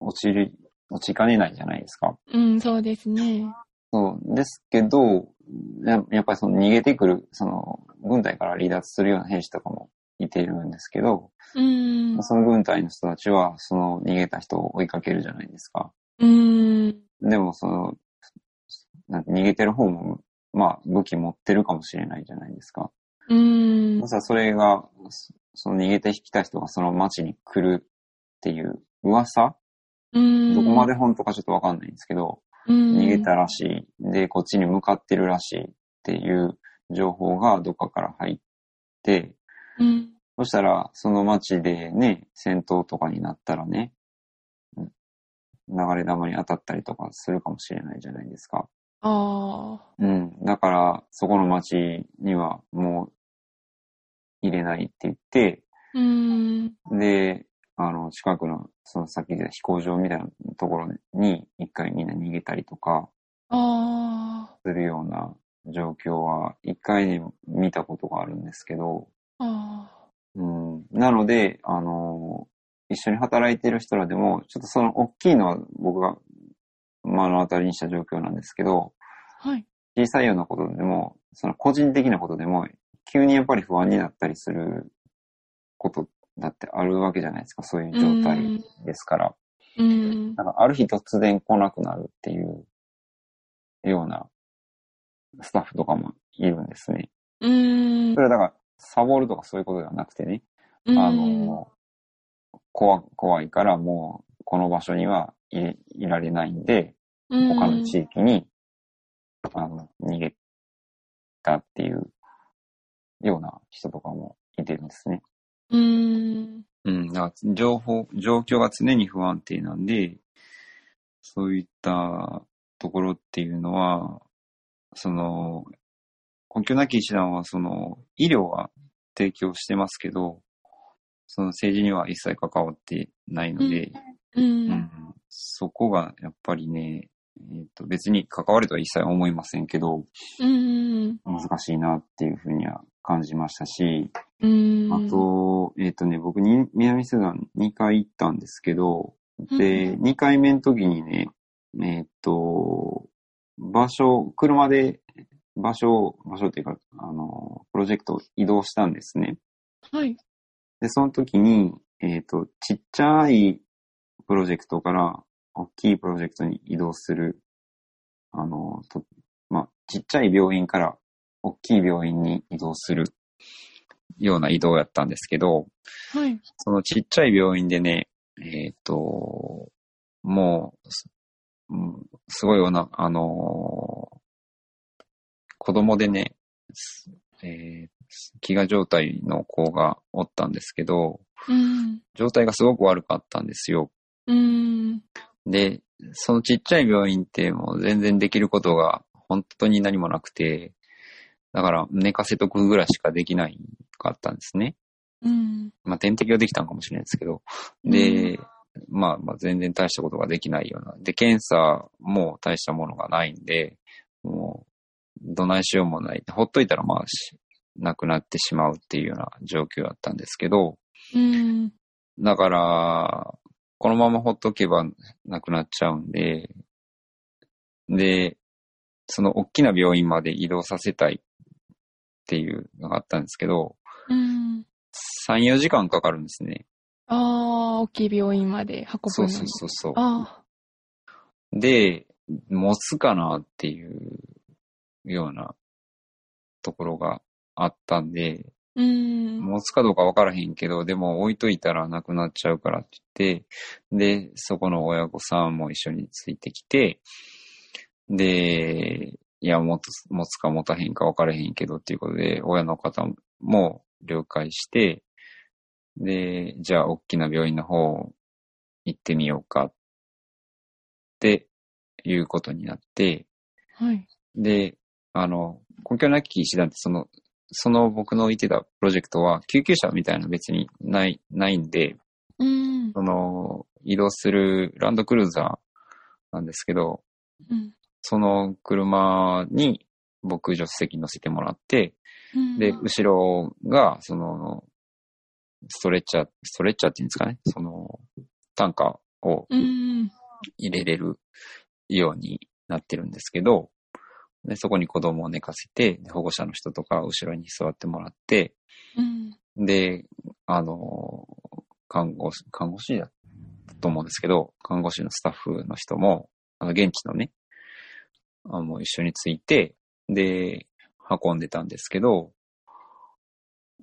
落ちる、落ちかねないじゃないですか。うん、そうですね。そう。ですけど、ややっぱりその逃げてくる、その、軍隊から離脱するような兵士とかもいているんですけど、うん。その軍隊の人たちは、その逃げた人を追いかけるじゃないですか。うん。でも、その、なんて逃げてる方も、まあ、武器持ってるかもしれないじゃないですか。うんま。さそれが、そその逃げてきた人がその町に来るっていう噂うん。どこまで本当かちょっとわかんないんですけど、逃逃げたらしい。で、こっちに向かってるらしいっていう情報がどっかから入って、うん。そしたら、その町でね、戦闘とかになったらね、うん流れ弾に当たったりとかするかもしれないじゃないですか。ああ。うん。だから、そこの町にはもう入れないって言って、うん。で、あの、近くの、そのさっき言った飛行場みたいなところに一回みんな逃げたりとかあするような状況は一回ね、見たことがあるんですけど、うん。なので、あの、一緒に働いてる人らでも、ちょっとその大きいのは僕が、目の当たりにした状況なんですけど、はい。小さいようなことでも、その個人的なことでも、急にやっぱり不安になったりすることだってあるわけじゃないですか、そういう状態ですから。うん。なんかある日突然来なくなるっていうようなスタッフとかもいるんですね。うんそ。れはだから、サボるとかそういうことではなくてね、うんあの、怖怖いからもうこの場所にはいいられないんで、他の地域に、あの、逃げたっていうような人とかもいてるんですね。うん。うん、だから情報、状況が常に不安定なんで、そういったところっていうのは、その、根拠なき医師団は、その、医療は提供してますけど、その政治には一切関わってないので、う。うんんそこがやっぱりね、えっ、と、別に関わるとは一切思いませんけど、うん。難しいなっていうふうには感じましたし、うん。あと、えっ、とね、僕に、南スーダン2回行ったんですけど、で、2回目の時にね、えっ、と、場所、車で、場所、場所っていうか、あの、プロジェクトを移動したんですね。はい。で、その時に、えっ、と、ちっちゃいプロジェクトから、大きいプロジェクトに移動する、あの、とまあ、ちっちゃい病院から大きい病院に移動するような移動やったんですけど、はい。そのちっちゃい病院でね、えっ、と、もうす、うんすごいような、あのー子供でね、すえー飢餓状態の子がおったんですけど、うん。状態がすごく悪かったんですよ。うん。で、そのちっちゃい病院ってもう全然できることが本当に何もなくて、だから寝かせとくぐらいしかできないかったんですね。うん。まあ点滴はできたんかもしれないですけど。で、まあまあ全然大したことができないような。で、検査も大したものがないんで、もう、どないしようもない。ほっといたらまあし、なくなってしまうっていうような状況だったんですけど、うん。だから、このままほっとけばなくなっちゃうんで、で、その大きな病院まで移動させたいっていうのがあったんですけど、うん。3、4時間かかるんですね。ああ、大きい病院まで運ぶ。そうそうそうそう。あで、持つかなっていうようなところがあったんで、あ。うん。持つかどうかわからへんけど、でも置いといたらなくなっちゃうからって言って、で、そこの親御さんも一緒についてきて、で、いや、持つ、持つか持たへんか分からへんけどっていうことで、親の方も了解して、で、じゃあ、大きな病院の方行ってみようかっていうことになって、はい。で、あの、根拠なき医師団ってその、その僕の言ってたプロジェクトは救急車みたいなの別にない、ないんで、うん。その、移動するランドクルーザーなんですけど、うん。その車に僕助手席乗せてもらって、うんで、後ろが、その、ストレッチャー、ストレッチャーっていうんですかね、その、担架をうん。入れれるようになってるんですけど、でそこに子供を寝かせて、で保護者の人とか後ろに座ってもらって、うん。で、あの、看護師、看護師だと思うんですけど、看護師のスタッフの人も、あの、現地のね、あの、一緒について、で、運んでたんですけど、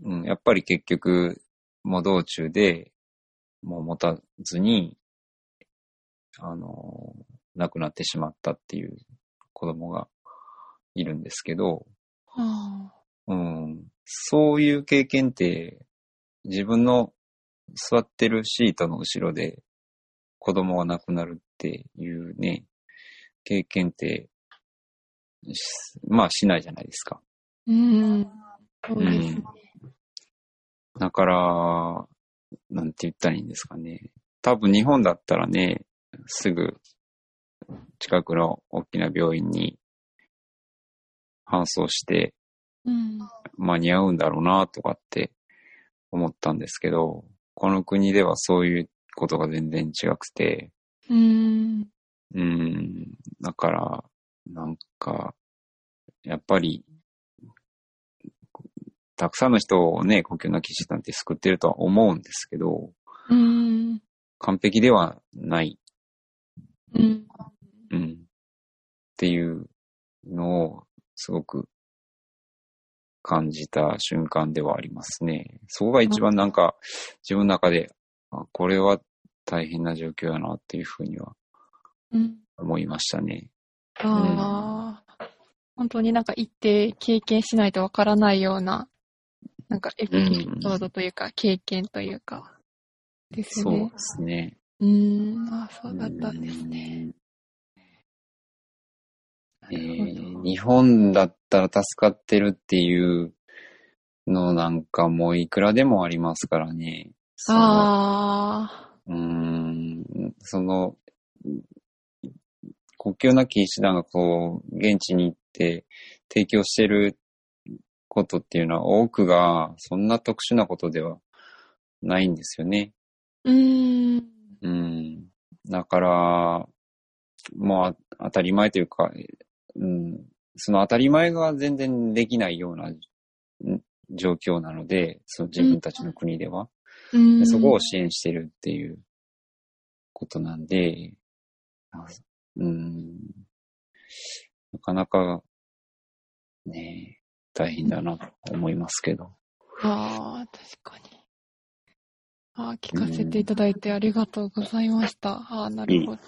うん、やっぱり結局、もう道中で、もう持たずに、あの、亡くなってしまったっていう子供がいるんですけど、あうん、そういう経験って、自分の座ってるシートの後ろで子供が亡くなるっていうね、経験って、しまあしないじゃないですか。ーうん。そうですね。だから、なんて言ったらいいんですかね。多分日本だったらね、すぐ近くの大きな病院に搬送してうん。間に合うんだろうなとかって思ったんですけど、この国ではそういうことが全然違くて、うん。うん。だから、なんか、やっぱり、たくさんの人をね、呼吸の騎士団って救ってるとは思うんですけど、うん。完璧ではない、うん。うん。っていうのを、すごく感じた瞬間ではありますね。そこが一番なんか、自分の中で、あこれは大変な状況やなっていうふうにはうん。思いましたね。ああ、本当になんか行って経験しないとわからないような、なんかエピうんソードというか、経験というか、ですね。そうですね。うーん、あそうだったんですね。えー日本だったら助かってるっていうのなんかもういくらでもありますからね。そのあうーん、その、国境なき医師団がこう、現地に行って提供してることっていうのは多くがそんな特殊なことではないんですよね。あ、うーん、うん。だから、もうあ当たり前というか、うん、その当たり前が全然できないようなん状況なので、その自分たちの国では。うーん。でそこを支援してるっていうことなんで、あうん、なかなか、ね大変だなと思いますけど。ああ、確かに。ああ、聞かせていただいてありがとうございました。ああ、なるほど。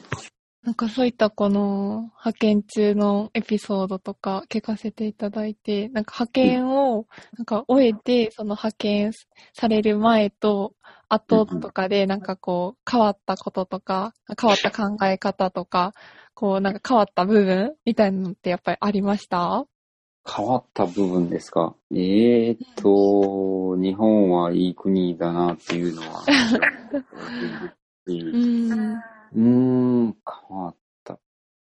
なんかそういったこの派遣中のエピソードとか聞かせていただいて、なんか派遣をなんか終えて、その派遣される前と後とかでなんかこう変わったこととか、変わった考え方とか、こうなんか変わった部分みたいなのってやっぱりありました？変わった部分ですか？えーっと、日本はいい国だなっていうのは。うーん。うーん、変わった。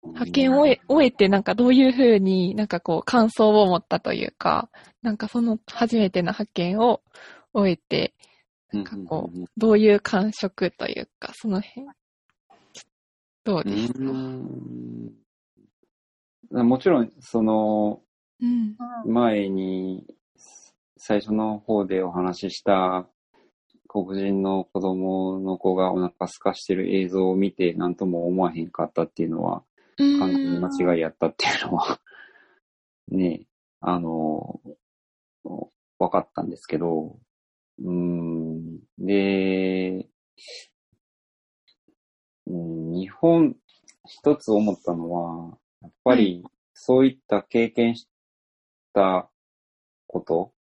派遣を終え、終えてなんかどういうふうになんかこう感想を持ったというか、なんかその初めての派遣を終えて、なんかこう、どういう感触というか、その辺、どううですか？もちろん、その、うん。前に、最初の方でお話しした黒人の子供の子がお腹すかしてる映像を見て何とも思わへんかったっていうのは、完全に間違いやったっていうのは、ね、あの、分かったんですけど、うーん、で、うん日本、一つ思ったのは、やっぱりそういった経験したこと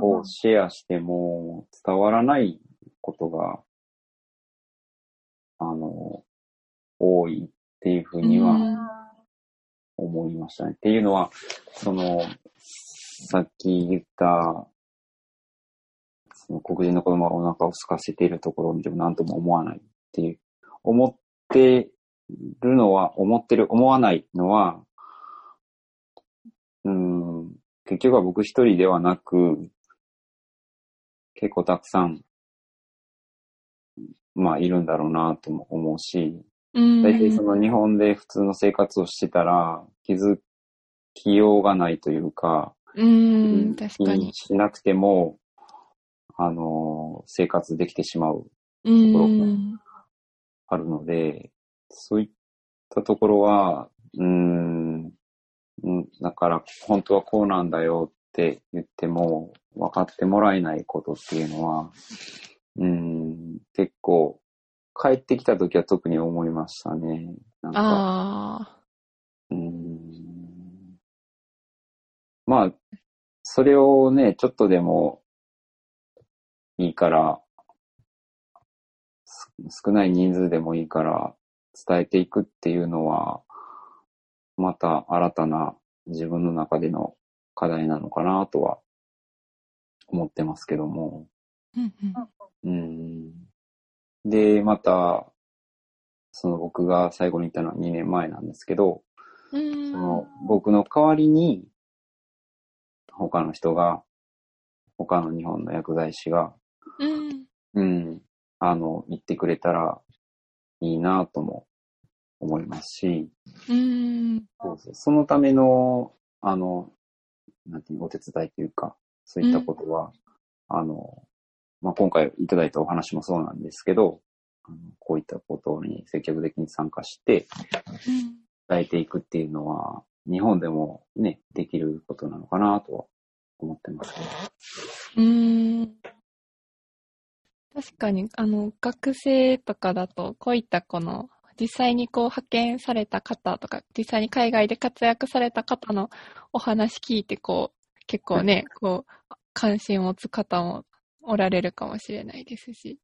をシェアしても伝わらないことが、あの、多いっていうふうには思いましたね。っていうのは、その、さっき言った、その黒人の子供がお腹を空かせているところを見ても何とも思わないっていう、思ってるのは、思ってる、思わないのは、うん、結局は僕一人ではなく、結構たくさん、まあいるんだろうなとも思うし、うん。大体その日本で普通の生活をしてたら気づきようがないというか、うん、確かに。しなくても、あの、生活できてしまう、うん。あるので、そういったところは、うーん、うんだから本当はこうなんだよって言っても分かってもらえないことっていうのは、うん、結構帰ってきた時は特に思いましたね。なんか、ああ。うーんまあ、それをね、ちょっとでもいいから、す少ない人数でもいいから伝えていくっていうのは、また新たな自分の中での課題なのかなとは思ってますけども。うんで、また、その僕が最後に言ったのは2年前なんですけど、うん。その僕の代わりに、他の人が、他の日本の薬剤師が、うん。うん、あの、言ってくれたらいいなとも思いますし、うーん。そうそうそのための、あの、なんていうのお手伝いというか、そういったことは、あの、まあ、今回いただいたお話もそうなんですけど、あのこういったことに積極的に参加して、伝えていくっていうのは、日本でもね、できることなのかなとは思ってますね。うーん。確かに、あの、学生とかだと、こういったこの、実際にこう派遣された方とか、実際に海外で活躍された方のお話聞いて、こう、結構ね、こう、関心を持つ方もおられるかもしれないですし、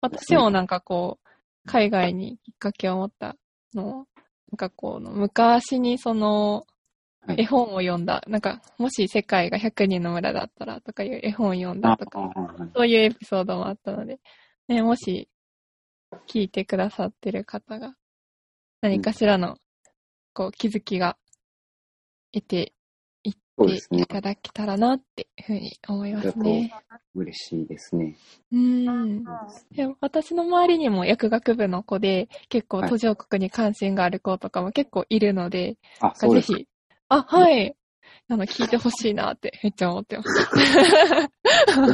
私もなんかこう、海外にきっかけを持ったのを、なんかこう、昔にその、はい絵本を読んだ、なんか、もし世界が100人の村だったらとかいう絵本を読んだとか、はいそういうエピソードもあったので、ね、もし聞いてくださってる方が何かしらのこう気づきが得ていっていただけたらなっていうふうに思いますね。嬉しいですね。うん。私の周りにも薬学部の子で結構はい途上国に関心がある子とかも結構いるので、あ、そうですか。ぜひ、あ、はい。あの、聞いてほしいなってめっちゃ思ってます。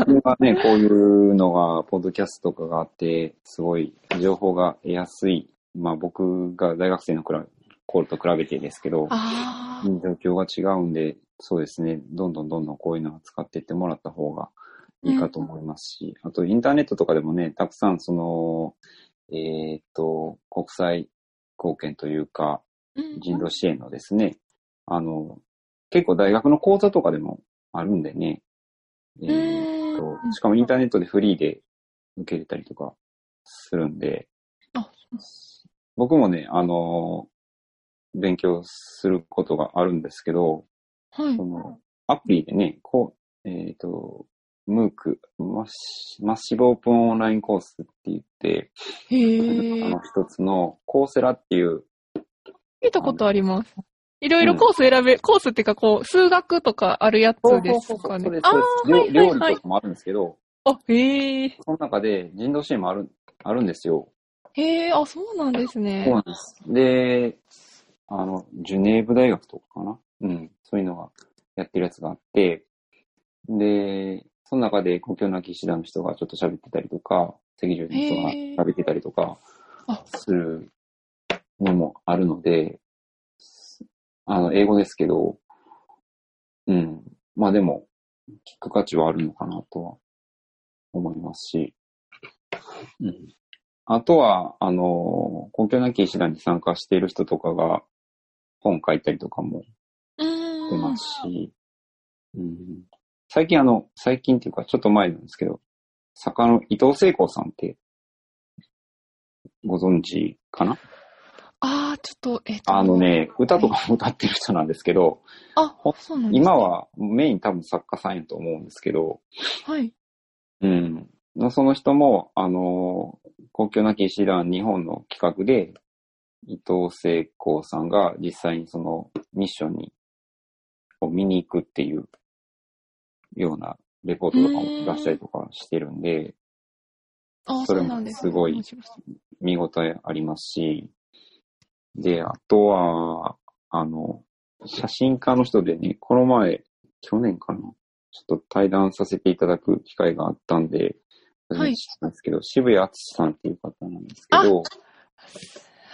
僕はね、こういうのが、ポッドキャストとかがあって、すごい情報が得やすい。まあ僕が大学生の頃頃と比べてですけど。状況が違うんで、そうですね、どんどんどんどんこういうのを使っていってもらった方がいいかと思いますし、あとインターネットとかでもね、たくさんその、えーっと、国際貢献というか、うん人道支援のですね、あの、結構大学の講座とかでもあるんでね、えーっとうんしかもインターネットでフリーで受け入れたりとかするんで、あ僕もね、あの、勉強することがあるんですけど、はいそ。の、アプリでね、こう、えっ、と、ムーク、マッシマッシブオープンオンラインコースって言って、へえあの。一つのコーセラっていう、見たことあります。いろいろコース選べ、コースっていうかこう、数学とかあるやつですかねそうで。すああはいはいはい料理と。かもあるんですけど、あ、へえ。その中で人道支援もある、あるんですよ。へえ、あ、そうなんですね。そうなんです。で、あの、ジュネーブ大学とかかな？うん。そういうのがやってるやつがあって、で、その中で故郷なき医師団の人がちょっと喋ってたりとか、赤十字の人が喋ってたりとかあ、するのもあるので、あの、英語ですけど、うん。まあでも、聞く価値はあるのかなとは思いますし、うん。あとは、あの、根拠なき医師団に参加している人とかが本書いたりとかもう出。ますし、うん、最近あの、最近っていうかちょっと前なんですけど、作家の伊藤聖子さんってご存知かな？ちょっと、えっと。あの。ね、歌とかも歌ってる人なんですけど、あ、そうなんですね今。はメイン多分作家さんやと思うんですけど、はい。うん。その人も、あの、国境なき医師団日本の企画で、伊藤聖子さんが実際にそのミッションにこう見に行くっていうようなレポートとかも出したりとかしてるんで、それもすごい見応えありますし、で、あとは、あの、写真家の人でね、この前、去年かな、ちょっと対談させていただく機会があったんで、はい知ったんですけど、渋谷敦さんっていう方なんですけど、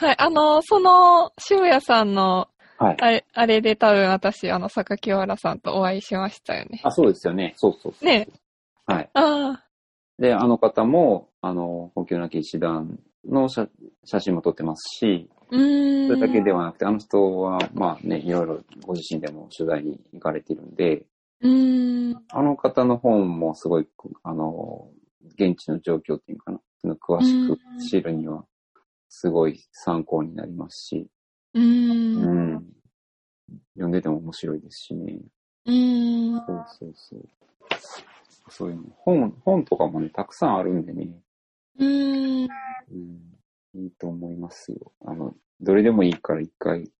はい。あの、その、渋谷さんの、はい。あれ、あれで多分私、あの、榊原さんとお会いしましたよね。あ、そうですよね。そうそうそう。ねはい。あで、あの方も、あの、本気なき医師団の写写真も撮ってますし、あ、うーん。それだけではなくて、あの人は、まあね、いろいろご自身でも取材に行かれてるんで、うーん。あの方の本もすごい、あの、現地の状況っていうかな、詳しく知るには、すごい参考になりますし、うー。うんん。読んでても面白いですしね。うーん。そうそうそう。そういうの。本、本とかもね、たくさんあるんでね、うーん。うん、いいと思いますよ。あの、どれでもいいから一回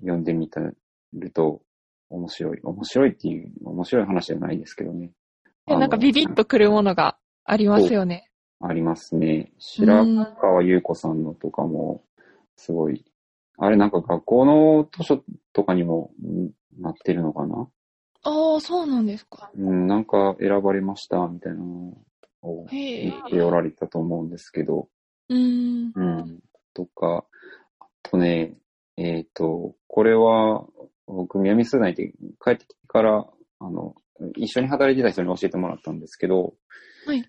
読んでみたると面白い。面白いっていう、面白い話じゃないですけどね。なんかビビッとくるものがありますよね。ありますね。白川優子さんのとかも、すごいあれなんか学校の図書とかにもんなってるのかな？ああ、そうなんですか。うん、なんか選ばれましたみたいなのを言っておられたと思うんですけど、うーん。うん。とか、あとね、えっ、と、これは、僕、南スーダンに帰ってきてから、あの、一緒に働いてた人に教えてもらったんですけど、はい。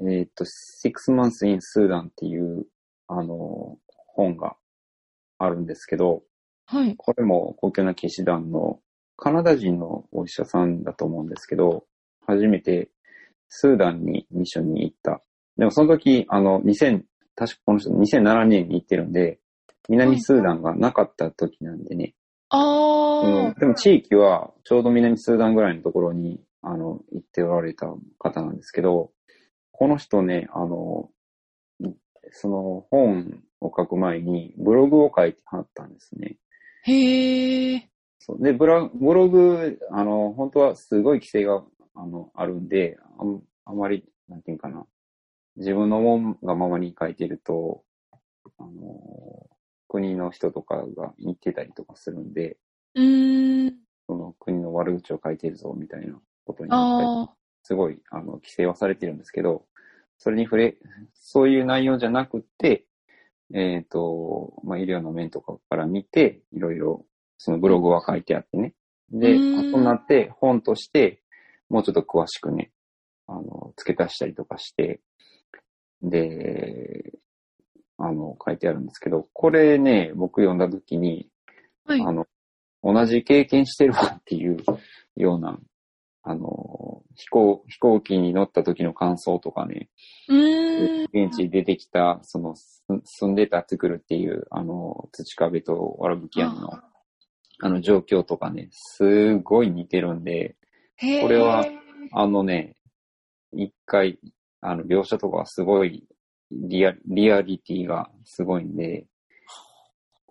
えっ、と、Six Months in Sudan っていう、あの、本があるんですけど、はい。これも公共な騎士団のカナダ人のお医者さんだと思うんですけど、初めてスーダンにミッションに行った。でもその時、あの、2000、確かこの人2007年に行ってるんで、南スーダンがなかった時なんでね。あうんあ、でも地域はちょうど南スーダンぐらいのところに、あの、行っておられた方なんですけど、この人ね、あの、その本を書く前にブログを書いてはったんですね。へえ。そうで、ブラ、ブログ、あの、本当はすごい規制が、あの、あるんで、あんあまり、なんていうかな、自分のもんがままに書いてると、あの、国の人とかが言ってたりとかするんで、うーん。その国の悪口を書いてるぞ、みたいなことになったり。すごい、あの、規制はされてるんですけど、それに触れ、そういう内容じゃなくて、えっ、と、まあ、医療の面とかから見て、いろいろ、そのブログは書いてあってね。で、うん後になって本として、もうちょっと詳しくね、あの、付け足したりとかして、で、あの、書いてあるんですけど、これね、僕読んだ時に、はい。あの、同じ経験してるわっていう ような、あの、飛行、飛行機に乗った時の感想とかね。現地に出てきた、その、す住んでた作るっていう、あの、土壁とわらぶき屋根の、あの状況とかね、すごい似てるんで。これはあのね、一回、あの、描写とかはすごい、リア、リアリティがすごいんで、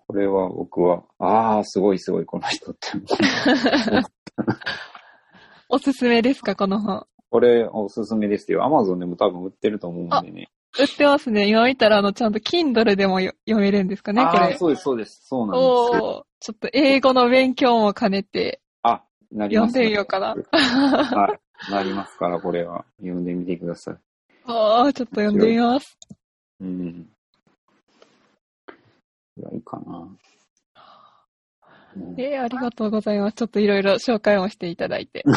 これは僕は、ああ、すごいすごい、この人って。おすすめですか、この本？これおすすめですよ。アマゾンでも多分売ってると思うんでね。売ってますね。今見たら、あの、ちゃんと Kindle でもよ読めるんですかね、これ。そうです、そうです。そうなんですちょっと英語の勉強も兼ねてあ、なります、読んでみようかな。はい。なりますから、これは。読んでみてください。ああ、ちょっと読んでみます。うん。いや、いいかな。う んえー、ありがとうございます。ちょっといろいろ紹介もしていただいて。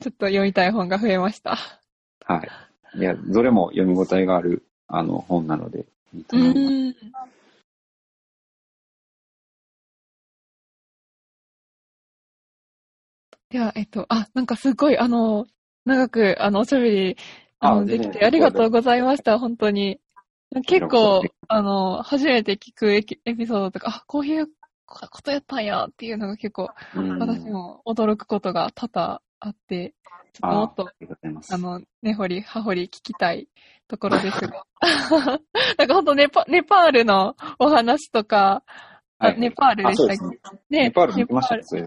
ちょっと読みたい本が増えました。はい。いや、どれも読み応えがある、あの、本なので、いいとう思います。では、えっと、あ、なんかすごい、あの、長く、あの、おしゃべり、あの、できてありがとうございました、本当に。結構あの、初めて聞くエピソードとか、あ、こういうことやったんやっていうのが結構、うん。私も驚くことが多々あって、ちょっともっとあの、根掘り葉掘り聞きたいところですが。なんかほんとネパ、ネパールのお話とか、あはい。ネパールでしたっけ？ネパールに行きましたネね、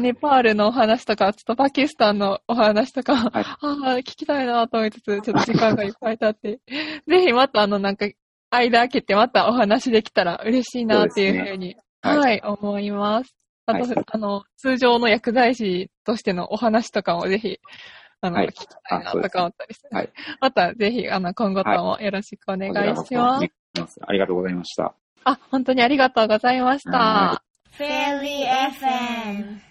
ネパールのお話とか、ちょっとパキスタンのお話とか、はい。ああ、聞きたいなと思いつつ、ちょっと時間がいっぱい経って、ぜひまたあの、なんか、間開けてまたお話できたら嬉しいなっていうふうに、はい。はい、思います。あと、はい。あの、通常の薬剤師としてのお話とかもぜひ、あの、はい。聞きたいなとか思ったりして、はい。またぜひ、あの、今後ともよろしくお願いします。ありがとうござい。ました。あ、本当にありがとうござい。ました。は Fairy FM